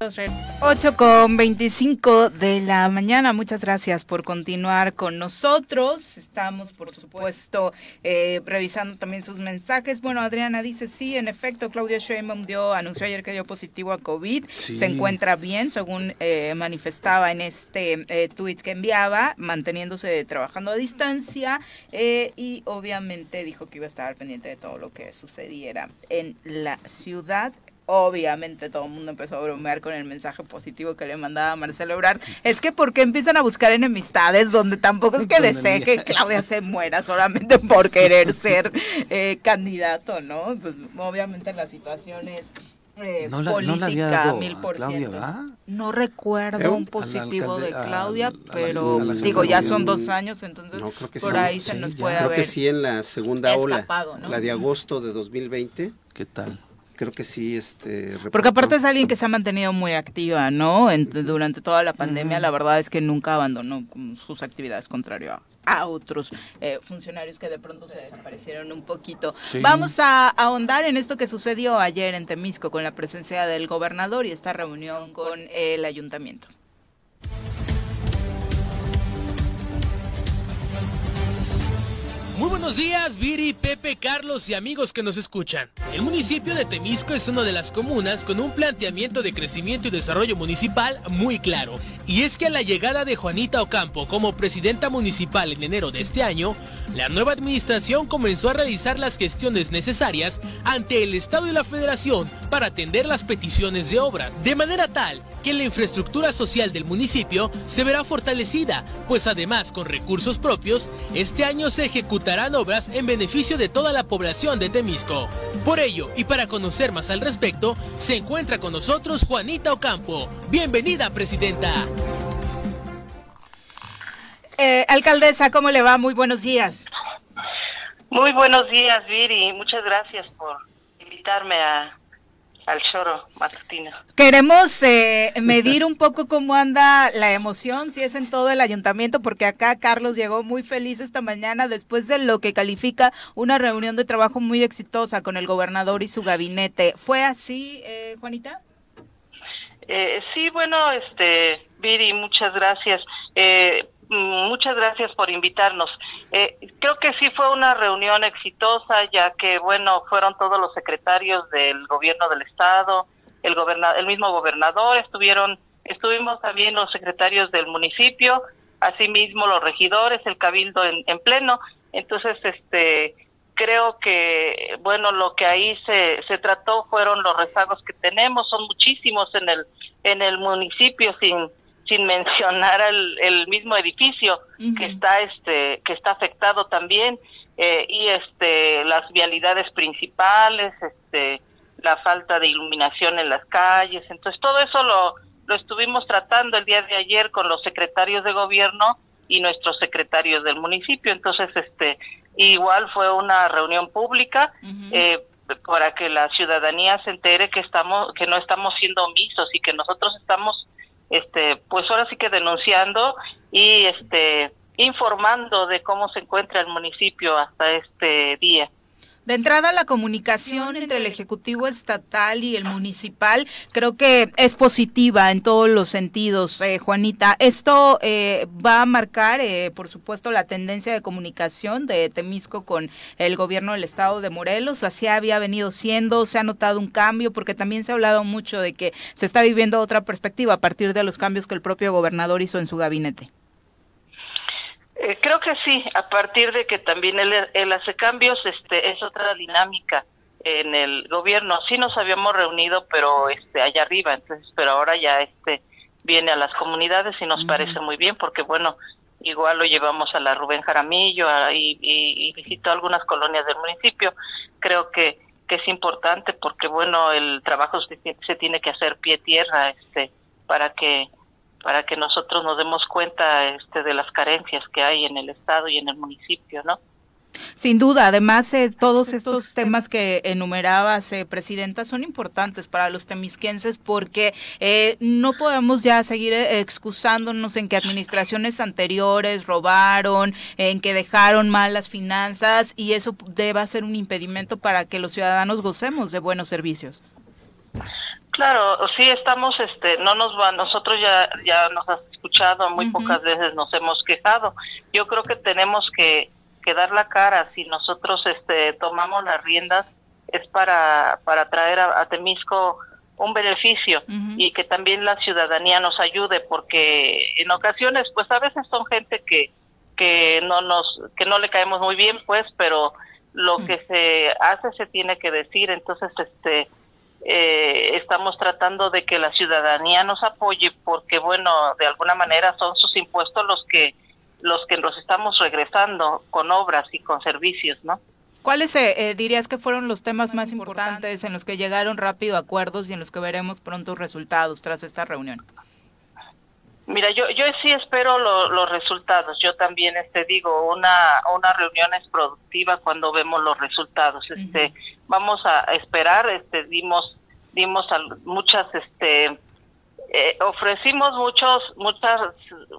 8 con 25 de la mañana. Muchas gracias por continuar con nosotros. Estamos, por supuesto, eh, revisando también sus mensajes. Bueno, Adriana dice, sí, en efecto, Claudia Sheinbaum dio, anunció ayer que dio positivo a COVID. Sí. Se encuentra bien, según eh, manifestaba en este eh, tuit que enviaba, manteniéndose trabajando a distancia eh, y obviamente dijo que iba a estar pendiente de todo lo que sucediera en la ciudad. Obviamente todo el mundo empezó a bromear con el mensaje positivo que le mandaba Marcelo Ebrard. Es que porque empiezan a buscar enemistades donde tampoco es que desee que <laughs> Claudia se muera solamente por querer ser eh, candidato, ¿no? Pues obviamente la situación es eh, No la- no política, la había dado mil por Claudia, ciento. ¿verdad? No recuerdo ¿Eh? un positivo de Claudia, al- pero a la digo, ya son dos años, entonces No, creo que por sí. ahí se nos ya. puede Creo haber. que sí en la segunda ola, Escapado, ¿no? la de agosto de 2020, ¿Qué tal? Creo que sí este Porque reportó. aparte es alguien que se ha mantenido muy activa, ¿no? En- durante toda la pandemia, la verdad es que nunca abandonó sus actividades contrario a, a otros eh, funcionarios que de pronto se desaparecieron un poquito. Sí. Vamos a ahondar en esto que sucedió ayer en Temisco con la presencia del gobernador y esta reunión con el ayuntamiento. Muy buenos días, Viri, Pepe, Carlos y amigos que nos escuchan. El municipio de Temisco es una de las comunas con un planteamiento de crecimiento y desarrollo municipal muy claro. Y es que a la llegada de Juanita Ocampo como presidenta municipal en enero de este año, la nueva administración comenzó a realizar las gestiones necesarias ante el Estado y la Federación para atender las peticiones de obra, de manera tal que la infraestructura social del municipio se verá fortalecida, pues además con recursos propios, este año se ejecutarán obras en beneficio de toda la población de Temisco. Por ello, y para conocer más al respecto, se encuentra con nosotros Juanita Ocampo. Bienvenida, Presidenta. Eh, alcaldesa, ¿cómo le va? Muy buenos días. Muy buenos días, Viri. Muchas gracias por invitarme a, al choro matutino. Queremos eh, <laughs> medir un poco cómo anda la emoción, si es en todo el ayuntamiento, porque acá Carlos llegó muy feliz esta mañana después de lo que califica una reunión de trabajo muy exitosa con el gobernador y su gabinete. ¿Fue así, eh, Juanita? Eh, sí, bueno, este, Viri, muchas gracias. Eh, muchas gracias por invitarnos. Eh, creo que sí fue una reunión exitosa, ya que, bueno, fueron todos los secretarios del gobierno del Estado, el gobernador, el mismo gobernador, estuvieron, estuvimos también los secretarios del municipio, asimismo los regidores, el cabildo en, en pleno. Entonces, este, creo que, bueno, lo que ahí se, se trató fueron los rezagos que tenemos, son muchísimos en el, en el municipio, sin, sin mencionar el, el mismo edificio que está, este, que está afectado también, eh, y este, las vialidades principales, este, la falta de iluminación en las calles, entonces todo eso lo, lo estuvimos tratando el día de ayer con los secretarios de gobierno y nuestros secretarios del municipio, entonces este, igual fue una reunión pública, eh, para que la ciudadanía se entere que estamos que no estamos siendo omisos y que nosotros estamos este pues ahora sí que denunciando y este informando de cómo se encuentra el municipio hasta este día. De entrada, la comunicación entre el Ejecutivo Estatal y el Municipal creo que es positiva en todos los sentidos, eh, Juanita. Esto eh, va a marcar, eh, por supuesto, la tendencia de comunicación de Temisco con el gobierno del Estado de Morelos. Así había venido siendo, se ha notado un cambio, porque también se ha hablado mucho de que se está viviendo otra perspectiva a partir de los cambios que el propio gobernador hizo en su gabinete. Eh, creo que sí, a partir de que también él, hace cambios, este, es otra dinámica en el gobierno. Sí nos habíamos reunido, pero este, allá arriba, entonces, pero ahora ya este viene a las comunidades y nos parece muy bien, porque bueno, igual lo llevamos a la Rubén Jaramillo y, y, visitó algunas colonias del municipio. Creo que, que es importante porque bueno, el trabajo se, se tiene que hacer pie tierra, este, para que para que nosotros nos demos cuenta este, de las carencias que hay en el Estado y en el municipio, ¿no? Sin duda, además eh, todos estos temas que enumerabas, eh, Presidenta, son importantes para los temisquenses porque eh, no podemos ya seguir eh, excusándonos en que administraciones anteriores robaron, en que dejaron mal las finanzas y eso deba ser un impedimento para que los ciudadanos gocemos de buenos servicios. Claro, sí estamos, este, no nos va, nosotros ya ya nos has escuchado, muy pocas veces nos hemos quejado. Yo creo que tenemos que, que dar la cara. Si nosotros, este, tomamos las riendas es para para traer a, Temisco un beneficio y que también la ciudadanía nos ayude porque en ocasiones, pues a veces son gente que que no nos que no le caemos muy bien, pues, pero lo que se hace se tiene que decir, entonces, este eh, estamos tratando de que la ciudadanía nos apoye porque bueno de alguna manera son sus impuestos los que los que nos estamos regresando con obras y con servicios no ¿Cuáles eh, eh, dirías que fueron los temas más importantes en los que llegaron rápido acuerdos y en los que veremos pronto resultados tras esta reunión? Mira, yo yo sí espero los resultados. Yo también este digo una una reunión es productiva cuando vemos los resultados. Este vamos a esperar. Este dimos dimos muchas este eh, ofrecimos muchos muchas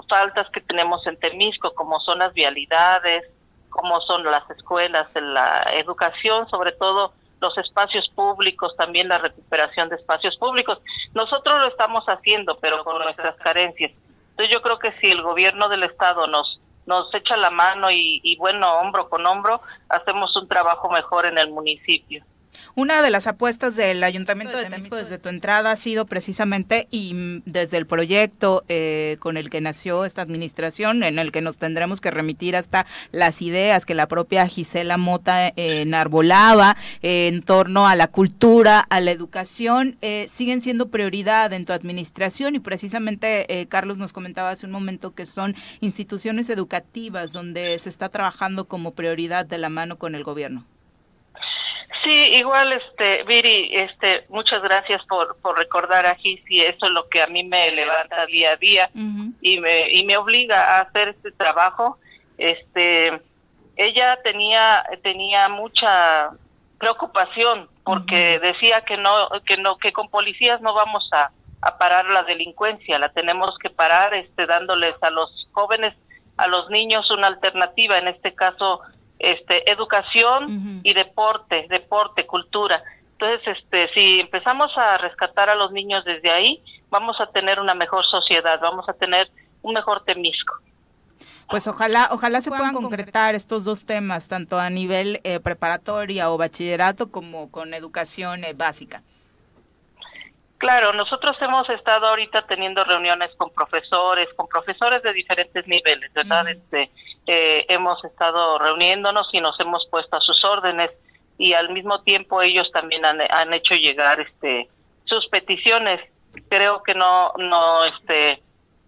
faltas que tenemos en Temisco como son las vialidades, como son las escuelas, la educación, sobre todo los espacios públicos, también la recuperación de espacios públicos. Nosotros lo estamos haciendo, pero con nuestras carencias. Entonces yo creo que si el gobierno del estado nos nos echa la mano y, y bueno, hombro con hombro, hacemos un trabajo mejor en el municipio. Una de las apuestas del Ayuntamiento de Temisco desde tu entrada ha sido precisamente y desde el proyecto eh, con el que nació esta administración, en el que nos tendremos que remitir hasta las ideas que la propia Gisela Mota eh, enarbolaba eh, en torno a la cultura, a la educación, siguen siendo prioridad en tu administración y precisamente Carlos nos comentaba hace un momento que son instituciones educativas donde se está trabajando como prioridad de la mano con el gobierno. Sí, igual, este, Viri, este, muchas gracias por, por recordar a Gisi, eso es lo que a mí me levanta día a día y me y me obliga a hacer este trabajo. Este, ella tenía tenía mucha preocupación porque decía que no que no que con policías no vamos a, a parar la delincuencia, la tenemos que parar, este, dándoles a los jóvenes, a los niños una alternativa, en este caso este educación y deporte, deporte, cultura. Entonces, este si empezamos a rescatar a los niños desde ahí, vamos a tener una mejor sociedad, vamos a tener un mejor Temisco. Pues ojalá, ojalá se puedan concretar estos dos temas, tanto a nivel eh, preparatoria o bachillerato como con educación eh, básica. Claro, nosotros hemos estado ahorita teniendo reuniones con profesores, con profesores de diferentes niveles, ¿verdad? Este, eh, hemos estado reuniéndonos y nos hemos puesto a sus órdenes y al mismo tiempo ellos también han, han hecho llegar este sus peticiones. Creo que no no este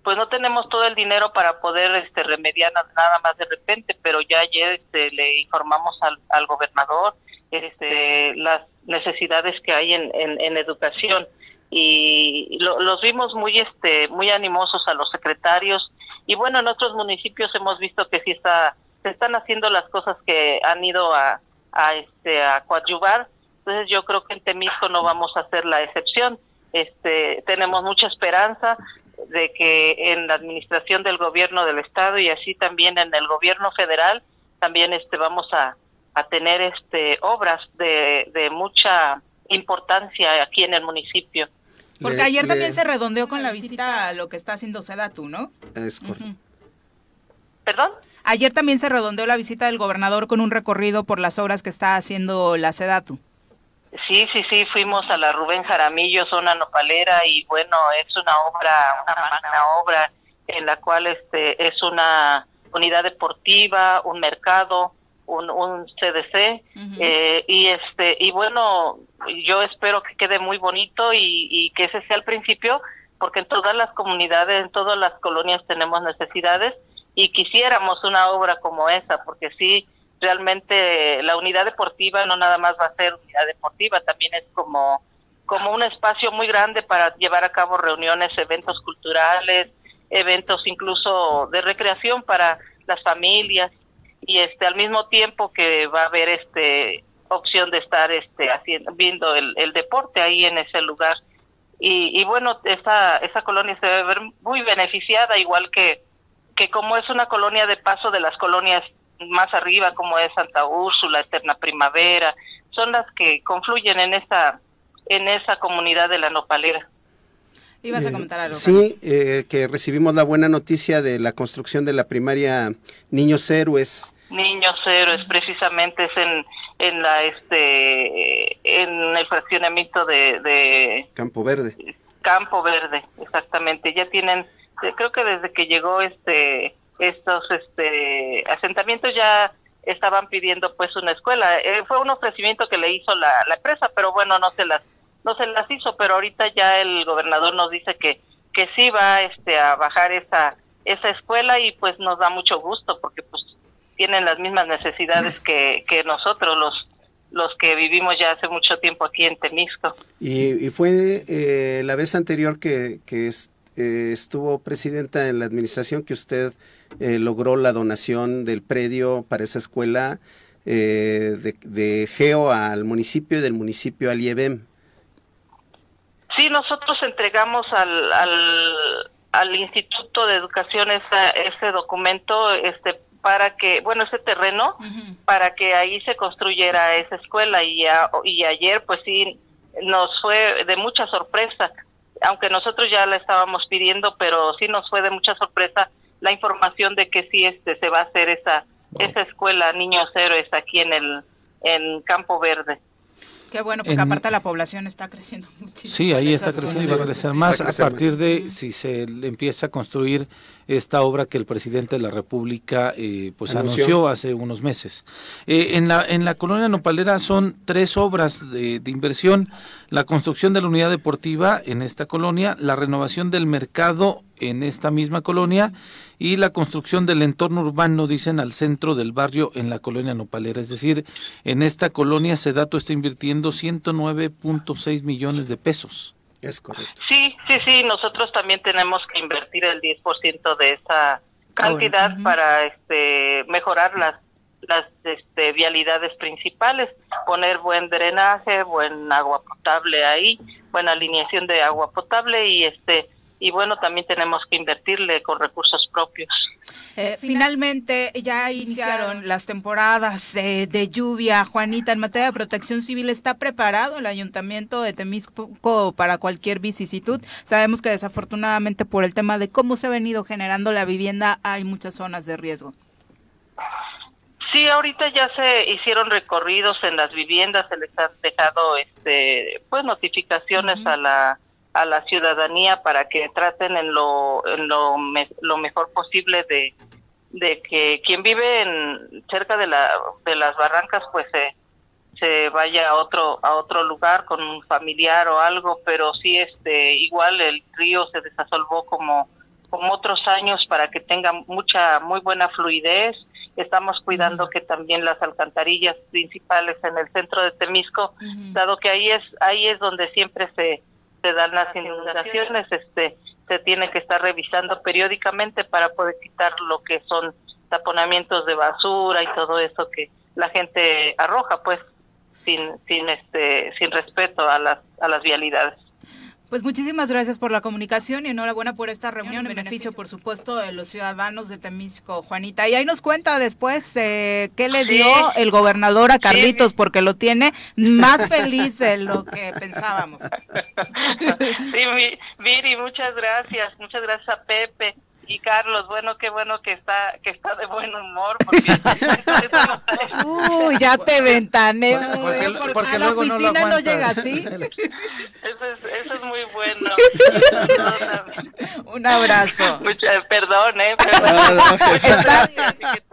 pues no tenemos todo el dinero para poder este remediar nada más de repente, pero ya ayer este, le informamos al, al gobernador este las necesidades que hay en, en, educación y los vimos muy este muy animosos a los secretarios y bueno en otros municipios hemos visto que sí está se están haciendo las cosas que han ido a a este a coadyuvar entonces yo creo que en Temisco no vamos a hacer la excepción este tenemos mucha esperanza de que en la administración del gobierno del estado y así también en el gobierno federal también este vamos a, a tener este obras de, de mucha importancia aquí en el municipio. Porque ayer también se redondeó con la visita a lo que está haciendo Sedatu, ¿no? Es correcto. ¿Perdón? Ayer también se redondeó la visita del gobernador con un recorrido por las obras que está haciendo la Sedatu. Sí, sí, sí, fuimos a la Rubén Jaramillo, zona nopalera, y bueno, es una obra, una magna obra en la cual este es una unidad deportiva, un mercado, un, un CDC, eh, y este y bueno, yo espero que quede muy bonito y, y que ese sea el principio, porque en todas las comunidades, en todas las colonias tenemos necesidades y quisiéramos una obra como esa, porque sí realmente la unidad deportiva no nada más va a ser unidad deportiva, también es como como un espacio muy grande para llevar a cabo reuniones, eventos culturales, eventos incluso de recreación para las familias y este al mismo tiempo que va a haber este opción de estar este haciendo viendo el, el deporte ahí en ese lugar y, y bueno esa esa colonia se a ver muy beneficiada igual que que como es una colonia de paso de las colonias más arriba como es Santa Úrsula, Eterna Primavera, son las que confluyen en esa en esa comunidad de la nopalera. Ibas a comentar algo. Sí, eh, que recibimos la buena noticia de la construcción de la primaria Niños Héroes. Niños Héroes, precisamente es en en la este en el fraccionamiento de, de Campo Verde. Campo Verde, exactamente. Ya tienen, creo que desde que llegó este estos este asentamientos ya estaban pidiendo pues una escuela. Eh, fue un ofrecimiento que le hizo la, la empresa, pero bueno, no se las no se las hizo, pero ahorita ya el gobernador nos dice que que sí va este a bajar esa esa escuela y pues nos da mucho gusto porque pues tienen las mismas necesidades que, que nosotros los los que vivimos ya hace mucho tiempo aquí en Temisco. Y, y fue eh, la vez anterior que, que es, eh, estuvo presidenta en la administración que usted eh, logró la donación del predio para esa escuela eh, de, de, Geo al municipio y del municipio al IEBEM. Sí, nosotros entregamos al, al, al Instituto de Educación esa, ese documento este para que, bueno, ese terreno, uh -huh. para que ahí se construyera esa escuela y, a, y ayer pues sí nos fue de mucha sorpresa, aunque nosotros ya la estábamos pidiendo, pero sí nos fue de mucha sorpresa la información de que sí este se va a hacer esa esa escuela Niños Héroes aquí en el en Campo Verde. Qué bueno, porque en, aparte la población está creciendo Sí, ahí está creciendo y va a crecer más a, crecer a partir más. de si se empieza a construir esta obra que el presidente de la República eh, pues anunció. anunció. hace unos meses. Eh, en la en la colonia Nopalera son tres obras de, de, inversión: la construcción de la unidad deportiva en esta colonia, la renovación del mercado en esta misma colonia y la construcción del entorno urbano, dicen, al centro del barrio en la colonia Nopalera. Es decir, en esta colonia Sedato está invirtiendo 109.6 millones de pesos. Es correcto. Sí, sí, sí, nosotros también tenemos que invertir el 10% de esa cantidad para este mejorar las las este, vialidades principales, poner buen drenaje, buen agua potable ahí, buena alineación de agua potable y este y bueno, también tenemos que invertirle con recursos propios. Eh, finalmente, ya iniciaron las temporadas de, de, lluvia. Juanita, en materia de protección civil, ¿está preparado el ayuntamiento de Temisco para cualquier vicisitud? Sabemos que desafortunadamente por el tema de cómo se ha venido generando la vivienda, hay muchas zonas de riesgo. Sí, ahorita ya se hicieron recorridos en las viviendas, se les han dejado este, pues notificaciones uh -huh. a la a la ciudadanía para que traten en lo, en lo, lo mejor posible de, de que quien vive en, cerca de, la, de las barrancas pues se, se vaya a otro a otro lugar con un familiar o algo pero sí este igual el río se desasolvó como como otros años para que tenga mucha muy buena fluidez. Estamos cuidando que también las alcantarillas principales en el centro de Temisco dado que ahí es ahí es donde siempre se se dan las inundaciones este se tiene que estar revisando periódicamente para poder quitar lo que son taponamientos de basura y todo eso que la gente arroja pues sin sin este sin respeto a las a las vialidades. Pues muchísimas gracias por la comunicación y enhorabuena por esta reunión en beneficio, por supuesto, de los ciudadanos de Temisco, Juanita. Y ahí nos cuenta después eh, qué le dio el gobernador a Carlitos, porque lo tiene más feliz de lo que pensábamos. <laughs> Sí, Viri, muchas gracias. Muchas gracias a Pepe y Carlos, bueno, qué bueno que está que está de buen humor porque <laughs> Uy, ya te ventaneo, porque, porque, a la oficina no, llega así. <laughs> Eso es, eso es muy bueno. <laughs> Un abrazo. Mucha, perdón, eh, perdón.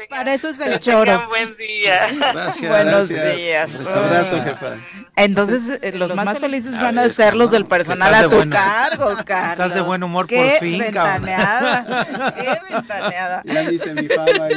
Para eso es el choro. buen día. Gracias. Buenos gracias. días. Un abrazo, jefa. Entonces, eh, los, más, felices van a ser los del personal a tu cargo, Carlos. Estás de buen humor Qué por fin, ventaneada. Qué ventaneada. Ya me hice mi fama.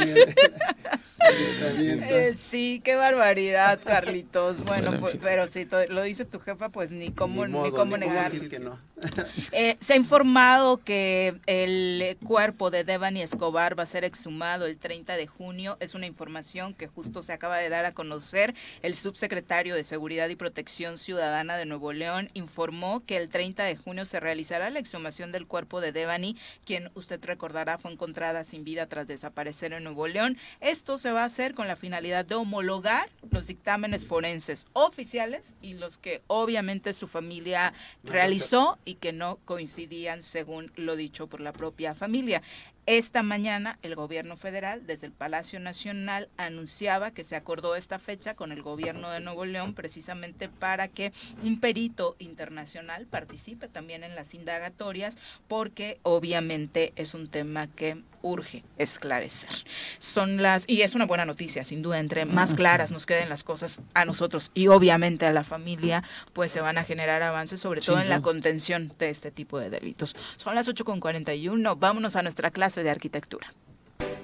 Eh, sí, qué barbaridad, <laughs> Carlitos. Bueno, pues, pero si lo dice tu jefa, pues ni cómo, Ni modo, ni cómo ni negar. decir que no. <laughs> Eh, se ha informado que el cuerpo de Devani Escobar va a ser exhumado el 30 de junio. Es una información que justo se acaba de dar a conocer. El subsecretario de Seguridad y Protección Ciudadana de Nuevo León informó que el 30 de junio se realizará la exhumación del cuerpo de Devani, quien usted recordará fue encontrada sin vida tras desaparecer en Nuevo León. Esto se va a hacer con la finalidad de homologar los dictámenes forenses oficiales y los que obviamente su familia realizó y que no coincidían según lo dicho por la propia familia. Esta mañana el gobierno federal desde el Palacio Nacional anunciaba que se acordó esta fecha con el gobierno de Nuevo León precisamente para que un perito internacional participe también en las indagatorias porque obviamente es un tema que urge esclarecer. Son las y es una buena noticia, sin duda, entre más claras nos queden las cosas a nosotros y obviamente a la familia, pues se van a generar avances sobre todo en la contención de este tipo de delitos. Son las 8.41, vámonos a nuestra clase de arquitectura.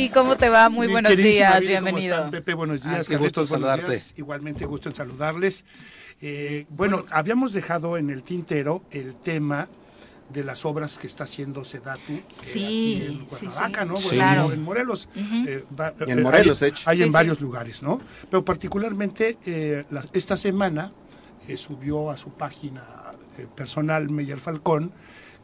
¿Y cómo te va? Muy Mi buenos días, Viri, ¿cómo bienvenido. están, Pepe, buenos días. Ah, qué gusto Carlitos, saludarte. días. Igualmente gusto en saludarles. Eh, bueno, habíamos dejado en el tintero el tema de las obras que está haciendo Sedatu eh, Sí, aquí en sí, Cuernavaca, sí. ¿no? Sí. Bueno, Claro. en Morelos. Eh, va- Y en eh, Morelos, hay, hecho. hay Sí, en sí. varios lugares, ¿no? Pero particularmente eh, la- esta semana eh, subió a su página eh, personal Meyer Falcón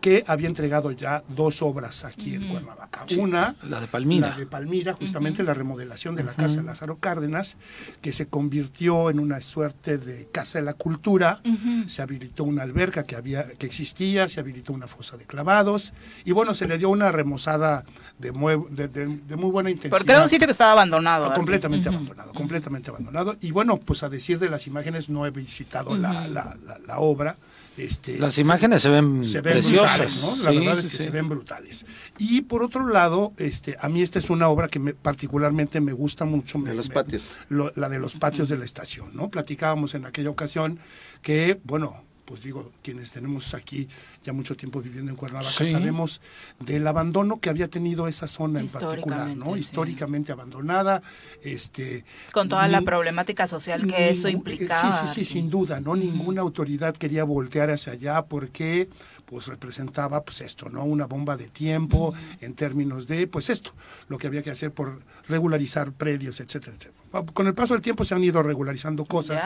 que había entregado ya dos obras aquí en Cuernavaca. Una, La de Palmira. la de Palmira, justamente la remodelación de la Casa de Lázaro Cárdenas, que se convirtió en una suerte de Casa de la Cultura. Se habilitó una alberca que, había, que existía, se habilitó una fosa de clavados y bueno, se le dio una remozada de, mue- de, de- de muy buena intensidad. Porque era un sitio que estaba abandonado. Ah, completamente abandonado, completamente abandonado. Y bueno, pues a decir de las imágenes, no he visitado la, la- la- la obra. Este, Las imágenes se ven se ven preciosas. brutales, ¿no? La Sí, verdad es que sí. se ven brutales. Y por otro lado, este, a mí esta es una obra que me- particularmente me gusta mucho. me- De los me- patios. lo- la de los patios de la estación, ¿no? Platicábamos en aquella ocasión que, bueno, pues digo, quienes tenemos aquí ya mucho tiempo viviendo en Cuernavaca, Sí. sabemos del abandono que había tenido esa zona en particular, Históricamente, ¿no? sí. Históricamente abandonada, este... Con toda la problemática social que eso Ningún- implicaba. Sí, sí, sí, sin duda, ¿no? Ninguna autoridad quería voltear hacia allá. ¿Por qué? Pues representaba pues esto, ¿no? Una bomba de tiempo en términos de pues esto, lo que había que hacer por regularizar predios, etcétera, etcétera. Con el paso del tiempo se han ido regularizando cosas,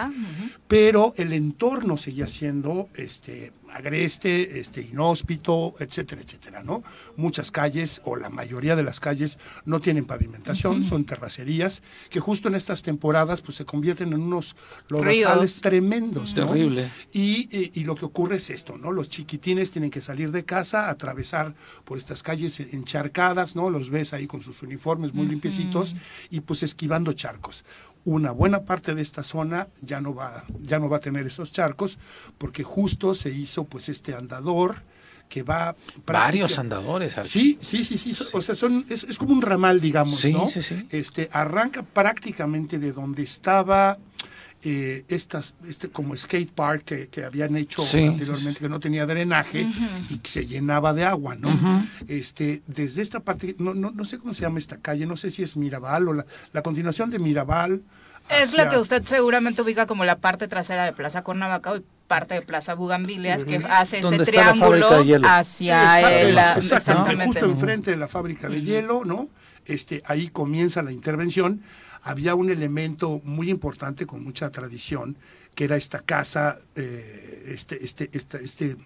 pero el entorno seguía siendo este agreste, este inhóspito, etcétera, etcétera, ¿no? Muchas calles o la mayoría de las calles no tienen pavimentación, son terracerías que justo en estas temporadas pues se convierten en unos lodazales tremendos, ¿no? Terrible. Y, y, y, lo que ocurre es esto, ¿no? Los chiquitines tienen que salir de casa, atravesar por estas calles encharcadas, ¿no? Los ves ahí con sus uniformes muy limpiecitos y pues esquivando charcos una buena parte de esta zona ya no va ya no va a tener esos charcos porque justo se hizo pues este andador que va varios andadores sí sí sí sí. o sea son es, es como un ramal digamos sí, no sí, sí. este arranca prácticamente de donde estaba eh, estas este como skate park que, que habían hecho Sí, anteriormente que no tenía drenaje y que se llenaba de agua no este desde esta parte no, no no sé cómo se llama esta calle no sé si es Mirabal o la, la continuación de Mirabal Es la que usted seguramente ubica como la parte trasera de Plaza Cuernavaca y parte de Plaza Bugambilias, que hace ese triángulo hacia el... la- exactamente, exactamente. justo enfrente de la fábrica de hielo, ¿no? Este, ahí comienza la intervención. Había un elemento muy importante con mucha tradición, que era esta casa, eh, este, este, este, este,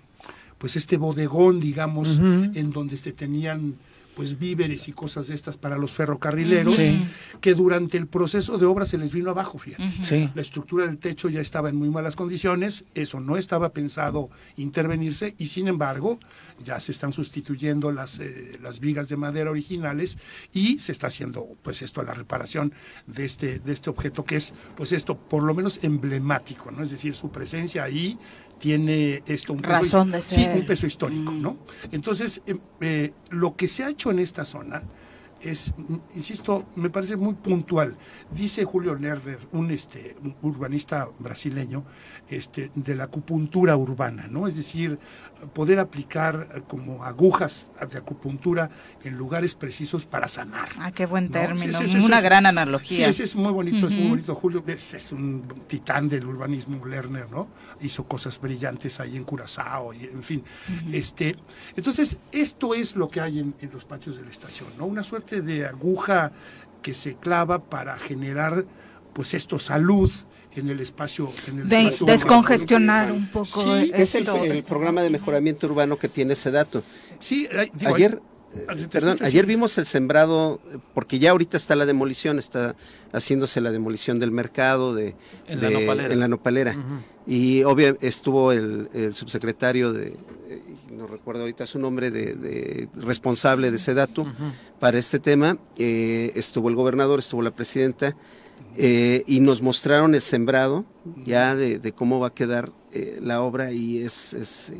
pues este bodegón, digamos, en donde se tenían pues víveres y cosas de estas para los ferrocarrileros, Sí. que durante el proceso de obra se les vino abajo, fíjate. Sí. La estructura del techo ya estaba en muy malas condiciones, eso no estaba pensado intervenirse y sin embargo ya se están sustituyendo las, eh, las vigas de madera originales y se está haciendo pues esto la reparación de este, de este objeto que es pues esto por lo menos emblemático, ¿no? Es decir, su presencia ahí tiene esto un peso, Razón de sí, ser. un peso histórico, ¿no? Entonces, eh, eh, lo que se ha hecho en esta zona es, mm, insisto, me parece muy puntual. Dice Julio Lerner, un, este, un urbanista brasileño, este, de la acupuntura urbana, ¿no? Es decir, poder aplicar eh, como agujas de acupuntura en lugares precisos para sanar. Ah, qué buen ¿no? término, Sí, sí, sí, una sí. gran Sí, analogía. ese es muy bonito, es muy bonito. Julio es, es un titán del urbanismo Lerner, ¿no? Hizo cosas brillantes ahí en Curazao, y, en fin. este, entonces, esto es lo que hay en, en los patios de la estación, ¿no? Una suerte de aguja que se clava para generar, pues, esto, salud en el espacio. En el De espacio descongestionar urbano. un poco Sí, Es el, programa de mejoramiento urbano que tiene ese dato. Sí, digo, Ayer, ay, eh, perdón, ayer vimos el sembrado, eh, porque ya ahorita está la demolición, está haciéndose la demolición del mercado de, En la de- nopalera. en la nopalera. Ujú. Y obvio estuvo el, el subsecretario de, eh, no recuerdo ahorita su nombre, de, de responsable de Sedatu para este tema. eh, estuvo el gobernador, estuvo la presidenta, eh, y nos mostraron el sembrado ya de, de cómo va a quedar eh, la obra y es, es,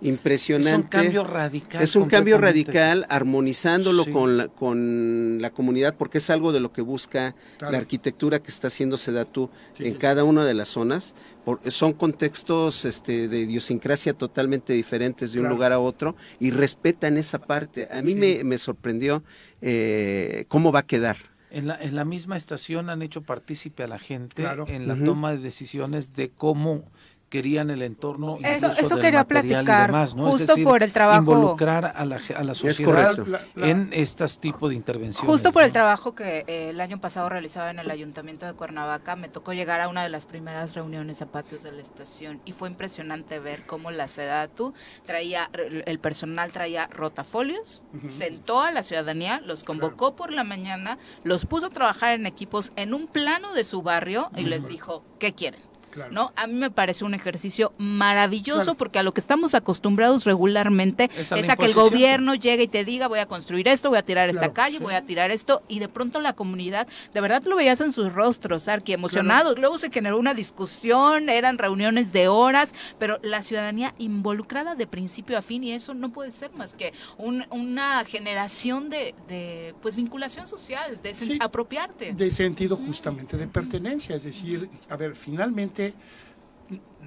impresionante. Es un cambio radical. Es un cambio radical, armonizándolo Sí. con, la, con la comunidad, porque es algo de lo que busca Claro. la arquitectura que está haciendo Sedatu Sí, en cada una de las zonas. Por- son contextos este, de idiosincrasia totalmente diferentes de un Claro. lugar a otro y respetan esa parte. A mí Sí. me, me sorprendió eh, cómo va a quedar. En la, en la misma estación han hecho partícipe a la gente Claro. en la toma de decisiones de cómo querían el entorno Eso- incluso eso del quería material y platicar, demás, ¿no? Es justo decir, por el trabajo- involucrar a la, ge- a la sociedad correcto. La- la- en estos tipos de intervenciones. Justo por el trabajo que eh, el año pasado realizaba en el Ayuntamiento de Cuernavaca, me tocó llegar a una de las primeras reuniones a patios de la estación y fue impresionante ver cómo la Sedatu traía, el personal traía rotafolios, sentó a la ciudadanía, los convocó por la mañana, los puso a trabajar en equipos en un plano de su barrio y les dijo, ¿qué quieren? Claro. ¿no? A mí me parece un ejercicio maravilloso Claro. porque a lo que estamos acostumbrados regularmente Es es a que el gobierno llegue y te diga voy a construir esto, voy a tirar esta calle, sí. voy a tirar esto y de pronto la comunidad, de verdad lo veías en sus rostros, Arqui, emocionados. Luego se generó una discusión, eran reuniones de horas, pero la ciudadanía involucrada de principio a fin y eso no puede ser más que un- una generación de, de, pues vinculación social, de Sí. apropiarte. de sentido justamente de pertenencia, es decir, a ver, finalmente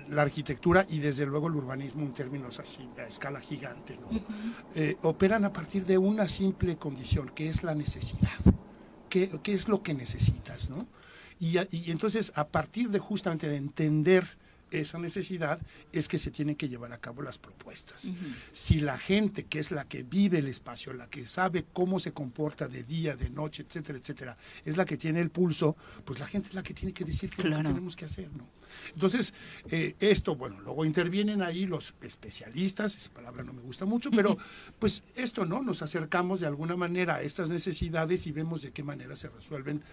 la arquitectura y desde luego el urbanismo en términos así a escala gigante, ¿no? Eh, operan a partir de una simple condición, que es la necesidad. ¿Qué, qué es lo que necesitas? ¿no? Y, y entonces a partir de justamente de entender esa necesidad es que se tienen que llevar a cabo las propuestas. Si la gente, que es la que vive el espacio, la que sabe cómo se comporta de día, de noche, etcétera, etcétera, es la que tiene el pulso, pues la gente es la que tiene que decir qué es lo que tenemos que hacer, ¿no? Entonces, eh, esto, bueno, luego intervienen ahí los especialistas, esa palabra no me gusta mucho, pero pues esto, ¿no? Nos acercamos de alguna manera a estas necesidades y vemos de qué manera se resuelven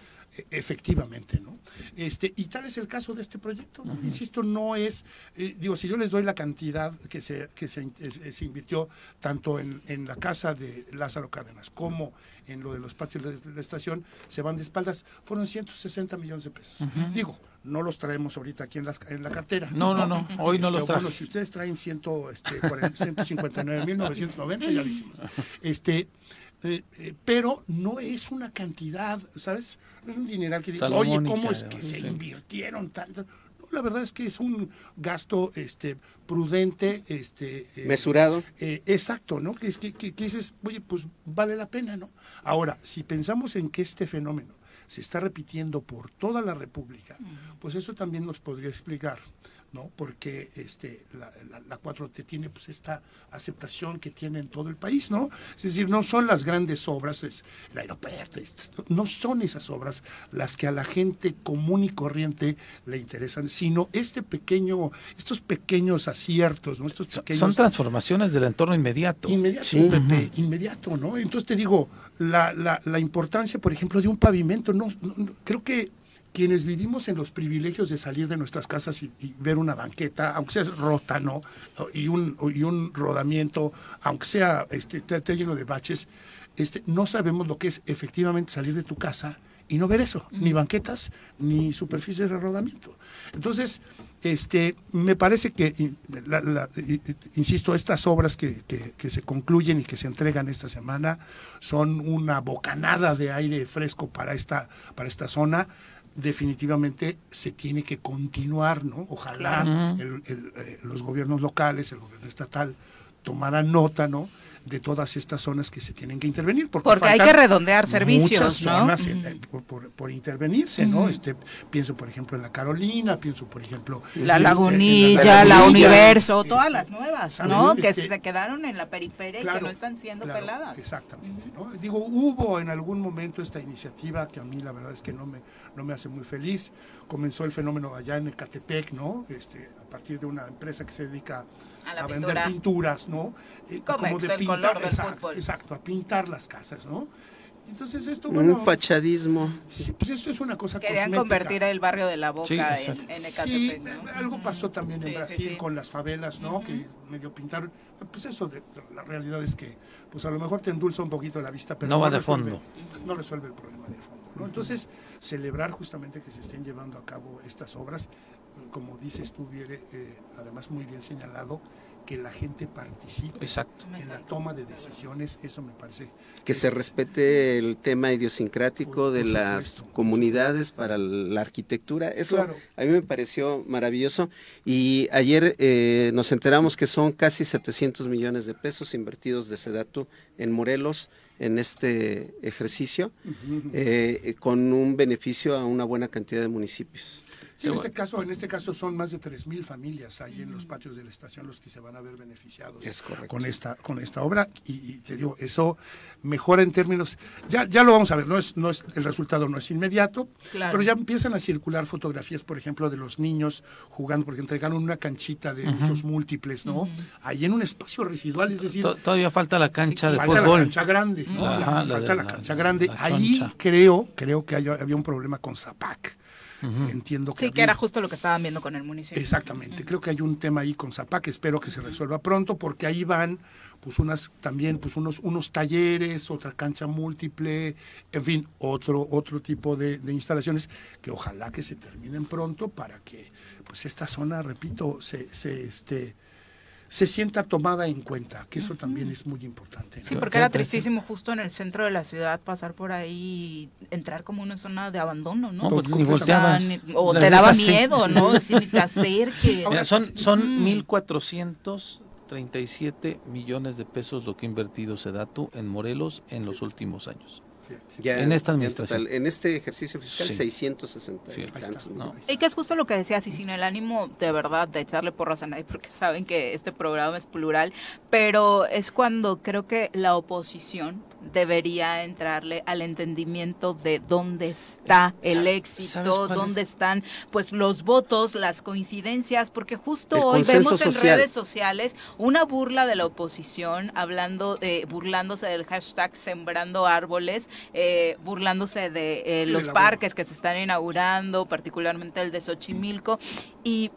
efectivamente, ¿no? Este, y tal es el caso de este proyecto, ¿no? Insisto, no es, eh, digo, si yo les doy la cantidad que se, que se, se invirtió tanto en, en la casa de Lázaro Cárdenas como en lo de los patios de la estación, se van de espaldas, fueron 160 millones de pesos. Digo, no los traemos ahorita aquí en la, en la cartera. No, no, no, hoy no Este, los traje. Bueno, si ustedes traen ciento, este, 159.990, ya lo hicimos. <laughs> Este, eh, eh, pero no es una cantidad, ¿sabes? No es un dineral que dices, oye, ¿cómo es que se invirtieron tanto? No, la verdad es que es un gasto este, prudente, este, eh, Mesurado. eh, exacto, ¿no? Que, es que, que- que dices, oye, pues vale la pena, ¿no? Ahora, si pensamos en que este fenómeno se está repitiendo por toda la República, pues eso también nos podría explicar, ¿no? Porque este, la, la, la 4T tiene pues esta aceptación que tiene en todo el país, ¿no? Es decir, no son las grandes obras, es el aeropuerto, es- no son esas obras las que a la gente común y corriente le interesan, sino este pequeño, estos pequeños aciertos, ¿no? Estos pequeños Son transformaciones del entorno inmediato. Inmediato, Sí. Pepe, inmediato, ¿no? Entonces te digo, la, la, la importancia, por ejemplo, de un pavimento, no, no- no- creo que quienes vivimos en los privilegios de salir de nuestras casas y, y ver una banqueta, aunque sea rota, ¿no? Y un, y un rodamiento, aunque sea este, esté- lleno de baches, este, no sabemos lo que es efectivamente salir de tu casa y no ver eso, ni banquetas, ni superficies de rodamiento. Entonces, este, me parece que, la- insisto, estas obras que, que- que se concluyen y que se entregan esta semana son una bocanada de aire fresco para esta, para esta zona. Definitivamente se tiene que continuar, ¿no? Ojalá el- el, eh, los gobiernos locales, el gobierno estatal, tomaran nota, ¿no? De todas estas zonas que se tienen que intervenir. Porque, Porque hay que redondear servicios, muchas ¿no? zonas Ujú. en- por, por- por intervenirse, ¿no? Este, pienso, por ejemplo, en la Carolina, pienso, por ejemplo... La este, Lagunilla, la, Lagunilla, Universo, eh, todas las nuevas, ¿sabes? ¿no? Que Este, se quedaron en la periferia y que no están siendo claro, peladas. Exactamente, ¿no? Digo, hubo en algún momento esta iniciativa que a mí la verdad es que no me, no me hace muy feliz. Comenzó el fenómeno allá en Ecatepec, ¿no? Este, a partir de una empresa que se dedica A la vender pintura. pinturas, ¿no? Eh, Comex, el color del exacto, fútbol. exacto, a pintar las casas, ¿no? Entonces esto, Un bueno... fachadismo. Sí, pues esto es una cosa Querían cosmética. convertir el barrio de la Boca Sí, en, en Sí, ¿no? algo pasó también en Sí, Brasil sí. con las favelas, ¿no? Que medio pintaron. Pues eso, de, la realidad es que, pues a lo mejor te endulza un poquito la vista, pero No va de resuelve- fondo. No resuelve el problema de fondo, ¿no? Entonces, celebrar justamente que se estén llevando a cabo estas obras, como dices tú, Viere, eh, además muy bien señalado, que la gente participe Exacto. en la toma de decisiones, eso me parece Que se respete el tema idiosincrático de las comunidades para la arquitectura. Eso Claro. a mí me pareció maravilloso. Y ayer eh, nos enteramos que son casi 700 millones de pesos invertidos de Sedatu en Morelos en este ejercicio, eh, con un beneficio a una buena cantidad de municipios. Sí, en este caso, en este caso son más de 3.000 familias ahí en los patios de la estación los que se van a ver beneficiados Es con esta con esta obra y, y te digo, eso mejora en términos ya ya lo vamos a ver, no es no es el resultado no es inmediato, Claro. pero ya empiezan a circular fotografías, por ejemplo, de los niños jugando porque entregaron una canchita de usos múltiples, ¿no? Ahí en un espacio residual, es decir, To- Todavía falta la cancha de falta fútbol. la cancha grande, ¿no? Ajá, La- la falta de la, la- cancha grande. la Ahí creo, creo que hay- había un problema con Zapac. Entiendo que Sí, que era justo lo que estaban viendo con el municipio. Exactamente, creo que hay un tema ahí con Zapac, espero que se resuelva pronto, porque ahí van pues unas también pues unos unos talleres, otra cancha múltiple, en fin, otro otro tipo de, de instalaciones que ojalá que se terminen pronto para que pues esta zona, repito, se, se este se sienta tomada en cuenta, que eso también es muy importante. ¿no? Sí, porque era tristísimo justo en el centro de la ciudad pasar por ahí y entrar como una zona de abandono, ¿no? No, pues, ni O te daba así. miedo, ¿no? <laughs> Decir, ni te acerques. Mira, son son. 1.437 millones de pesos lo que ha invertido Sedatu en Morelos en los últimos años. Ya, en esta total. en este ejercicio fiscal, Sí. 660 y Sí. tantos, ¿no? Y que es justo lo que decías, y sin el ánimo de verdad de echarle porras a nadie, porque saben que este programa es plural, pero es cuando creo que la oposición debería entrarle al entendimiento de dónde está el ¿Sabes éxito, dónde es? están pues los votos, las coincidencias, porque justo El hoy vemos en social. redes sociales una burla de la oposición, hablando, eh, burlándose del hashtag sembrando árboles, eh, burlándose de eh, los parques que se están inaugurando, particularmente el de Xochimilco, y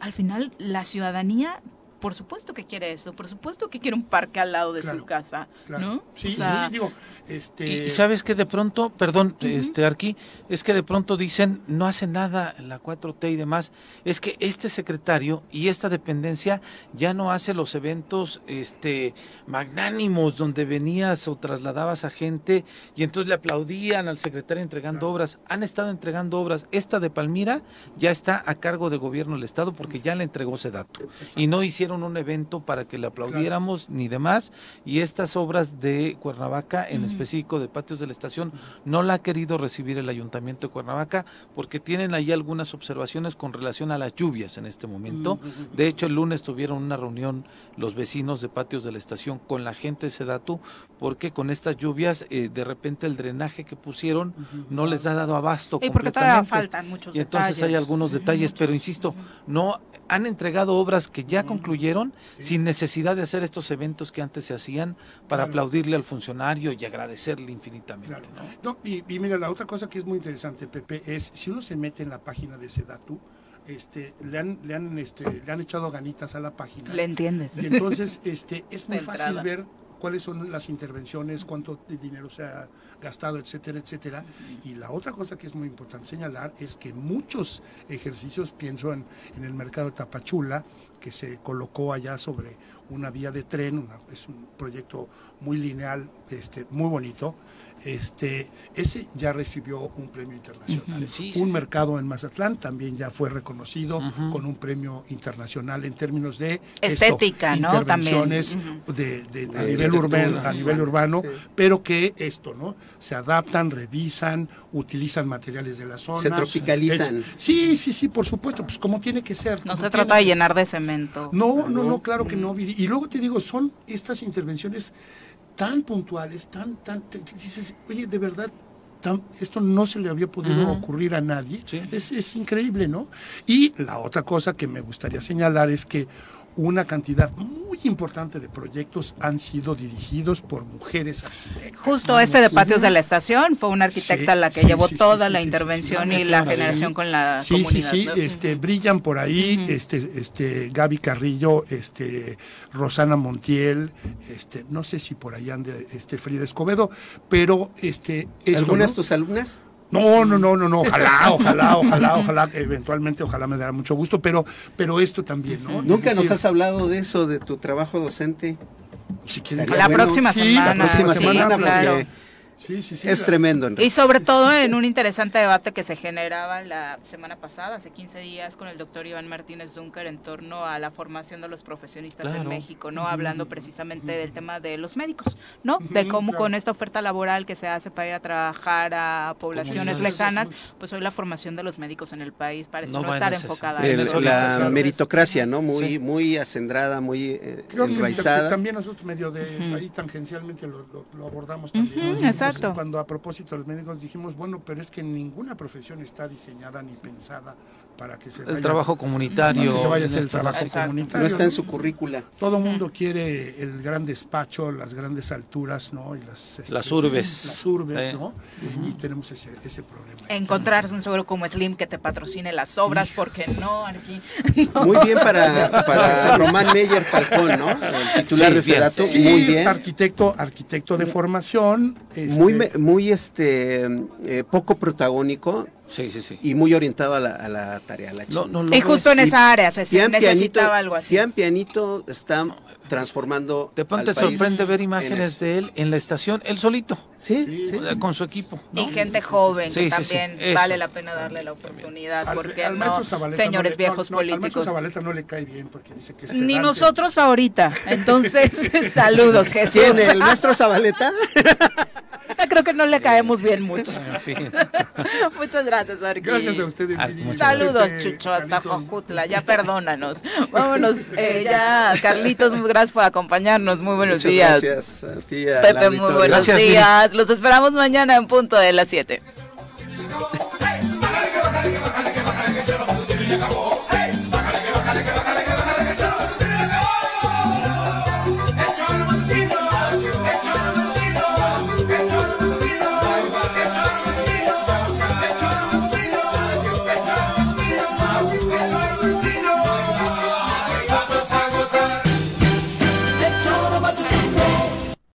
al final la ciudadanía, por supuesto que quiere eso, por supuesto que quiere un parque al lado de Claro, su casa, Claro. ¿no? Sí, O sí, sea, sí, digo, este... Y, y sabes que de pronto, perdón, este Arqui, es que de pronto dicen no hace nada la 4T y demás. Es que este secretario y esta dependencia ya no hace los eventos este magnánimos donde venías o trasladabas a gente y entonces le aplaudían al secretario entregando obras. Han estado entregando obras. Esta de Palmira ya está a cargo de gobierno del estado porque ya le entregó ese dato y no hicieron un evento para que le aplaudiéramos ni demás y estas obras de Cuernavaca en específico de patios de la estación no la ha querido recibir el ayuntamiento de Cuernavaca porque tienen ahí algunas observaciones con relación a las lluvias en este momento. De hecho, el lunes tuvieron una reunión los vecinos de patios de la estación con la gente de Sedatu porque con estas lluvias eh, de repente el drenaje que pusieron no les ha dado abasto y porque todavía completamente. faltan muchos Y entonces hay detalles. algunos detalles, pero insisto, no han entregado obras que ya concluyeron sin necesidad de hacer estos eventos que antes se hacían para Claro. aplaudirle al funcionario y agradecerle infinitamente. ¿no? No, y, y mira, la otra cosa que es muy interesante, Pepe, es si uno se mete en la página de Sedatu, este, le han, le han, este, le han echado ganitas a la página. Le entiendes. Y entonces, este, es <laughs> muy fácil ver cuáles son las intervenciones, cuánto de dinero se ha gastado, etcétera, etcétera. Y la otra cosa que es muy importante señalar es que muchos ejercicios, pienso en, en el mercado de Tapachula, que se colocó allá sobre una vía de tren, una- es un proyecto muy lineal, este, muy bonito. Este, ese ya recibió un premio internacional. Sí, un sí. mercado en Mazatlán también ya fue reconocido con un premio internacional en términos de Estética, ¿no? intervenciones También, de, de- a, nivel urbano, a nivel urbano, pero que esto, ¿no? Se adaptan, revisan, utilizan materiales de la zona. Se tropicalizan. Sí, sí, sí, por supuesto, pues como tiene que ser. No se trata de llenar de cemento. no, no, no, claro que no. Y luego te digo, son estas intervenciones tan puntuales, tan, tan, te- te dices, oye, de verdad, tan- esto no se le había podido ocurrir a nadie. Sí. Es, es increíble, ¿no? Y la otra cosa que me gustaría señalar es que una cantidad muy importante de proyectos han sido dirigidos por mujeres arquitectas. Justo este de patios de la estación fue una arquitecta Sí, la que sí, llevó sí, toda sí, la sí, sí, intervención sí, y la generación con la Sí, sí, comunidad. sí, ¿no? este, brillan por ahí, este, este, Gaby Carrillo, este, Rosana Montiel, este, no sé si por ahí ande, este, Frida Escobedo, pero, este, esto, ¿Algunas ¿no? tus alumnas? No, no, no, no, no, ojalá, ojalá, ojalá, ojalá, eventualmente, ojalá me dará mucho gusto, pero, pero esto también, ¿no? Nunca nos has hablado de eso, de tu trabajo docente. si quieren- La próxima Sí, semana. La próxima sí, semana, claro. Sí, sí, sí. es la- tremendo. en Y sobre todo en un interesante debate que se generaba la semana pasada, hace 15 días, con el doctor Iván Martínez Dunker en torno a la formación de los profesionistas en. México, ¿no? Hablando precisamente del tema de los médicos, ¿no? De cómo claro. con esta oferta laboral que se hace para ir a trabajar a poblaciones lejanas, pues hoy la formación de los médicos en el país parece No estar enfocada El- en eso. la Claro. meritocracia, ¿no? Muy, Sí. muy acendrada, muy eh, Creo que enraizada. también nosotros medio de ahí tangencialmente lo, lo- lo abordamos también. ¿no? Cuando a propósito los médicos dijimos, bueno, pero es que ninguna profesión está diseñada ni pensada para que se El vaya- trabajo comunitario. para que se vaya a en hacer el estas trabajo Exacto. comunitario. No está en ¿no? su currícula. Todo el mundo quiere el gran despacho, las grandes alturas, ¿no? Y las, este, Las urbes. Las urbes, Eh. ¿no? Y tenemos ese, ese problema. Encontrarse un seguro como Slim que te patrocine las obras, porque no, aquí. <laughs> Muy bien para, <laughs> para Román Meyer Falcón, ¿no? El titular Sí, de. Sedato. Sí, Muy bien. arquitecto, arquitecto de formación. este, Muy, me- muy este, eh, poco protagónico Sí, sí, sí. y muy orientado a la, a la tarea. a la No, chamba. no lo Y justo en esa área se se Pian Pianito, necesitaba algo así. Pian Pianito está transformando. De pronto al te país sorprende ver en imágenes de él en la estación, él solito, Sí, sí. con su equipo. Y gente joven, Sí, que sí, sí, también eso. vale la pena darle la oportunidad, al- porque al no, señores no le- viejos políticos. Zabaleta no le cae bien porque dice que es Ni pedante. nosotros ahorita. Entonces, <laughs> <laughs> saludos, Jesús. ¿Quién? ¿El maestro Zabaleta? <laughs> <laughs> creo que no le caemos bien mucho. <laughs> Muchas gracias, Arqui. Gracias a ustedes. Saludos, Chucho, hasta Jojutla. Ya perdónanos. Vámonos, eh, ya, Carlitos, muy gracias por acompañarnos. Muy buenos Muchas días. Gracias a ti, Pepe, muy buenos días. Los esperamos mañana en punto de las 7.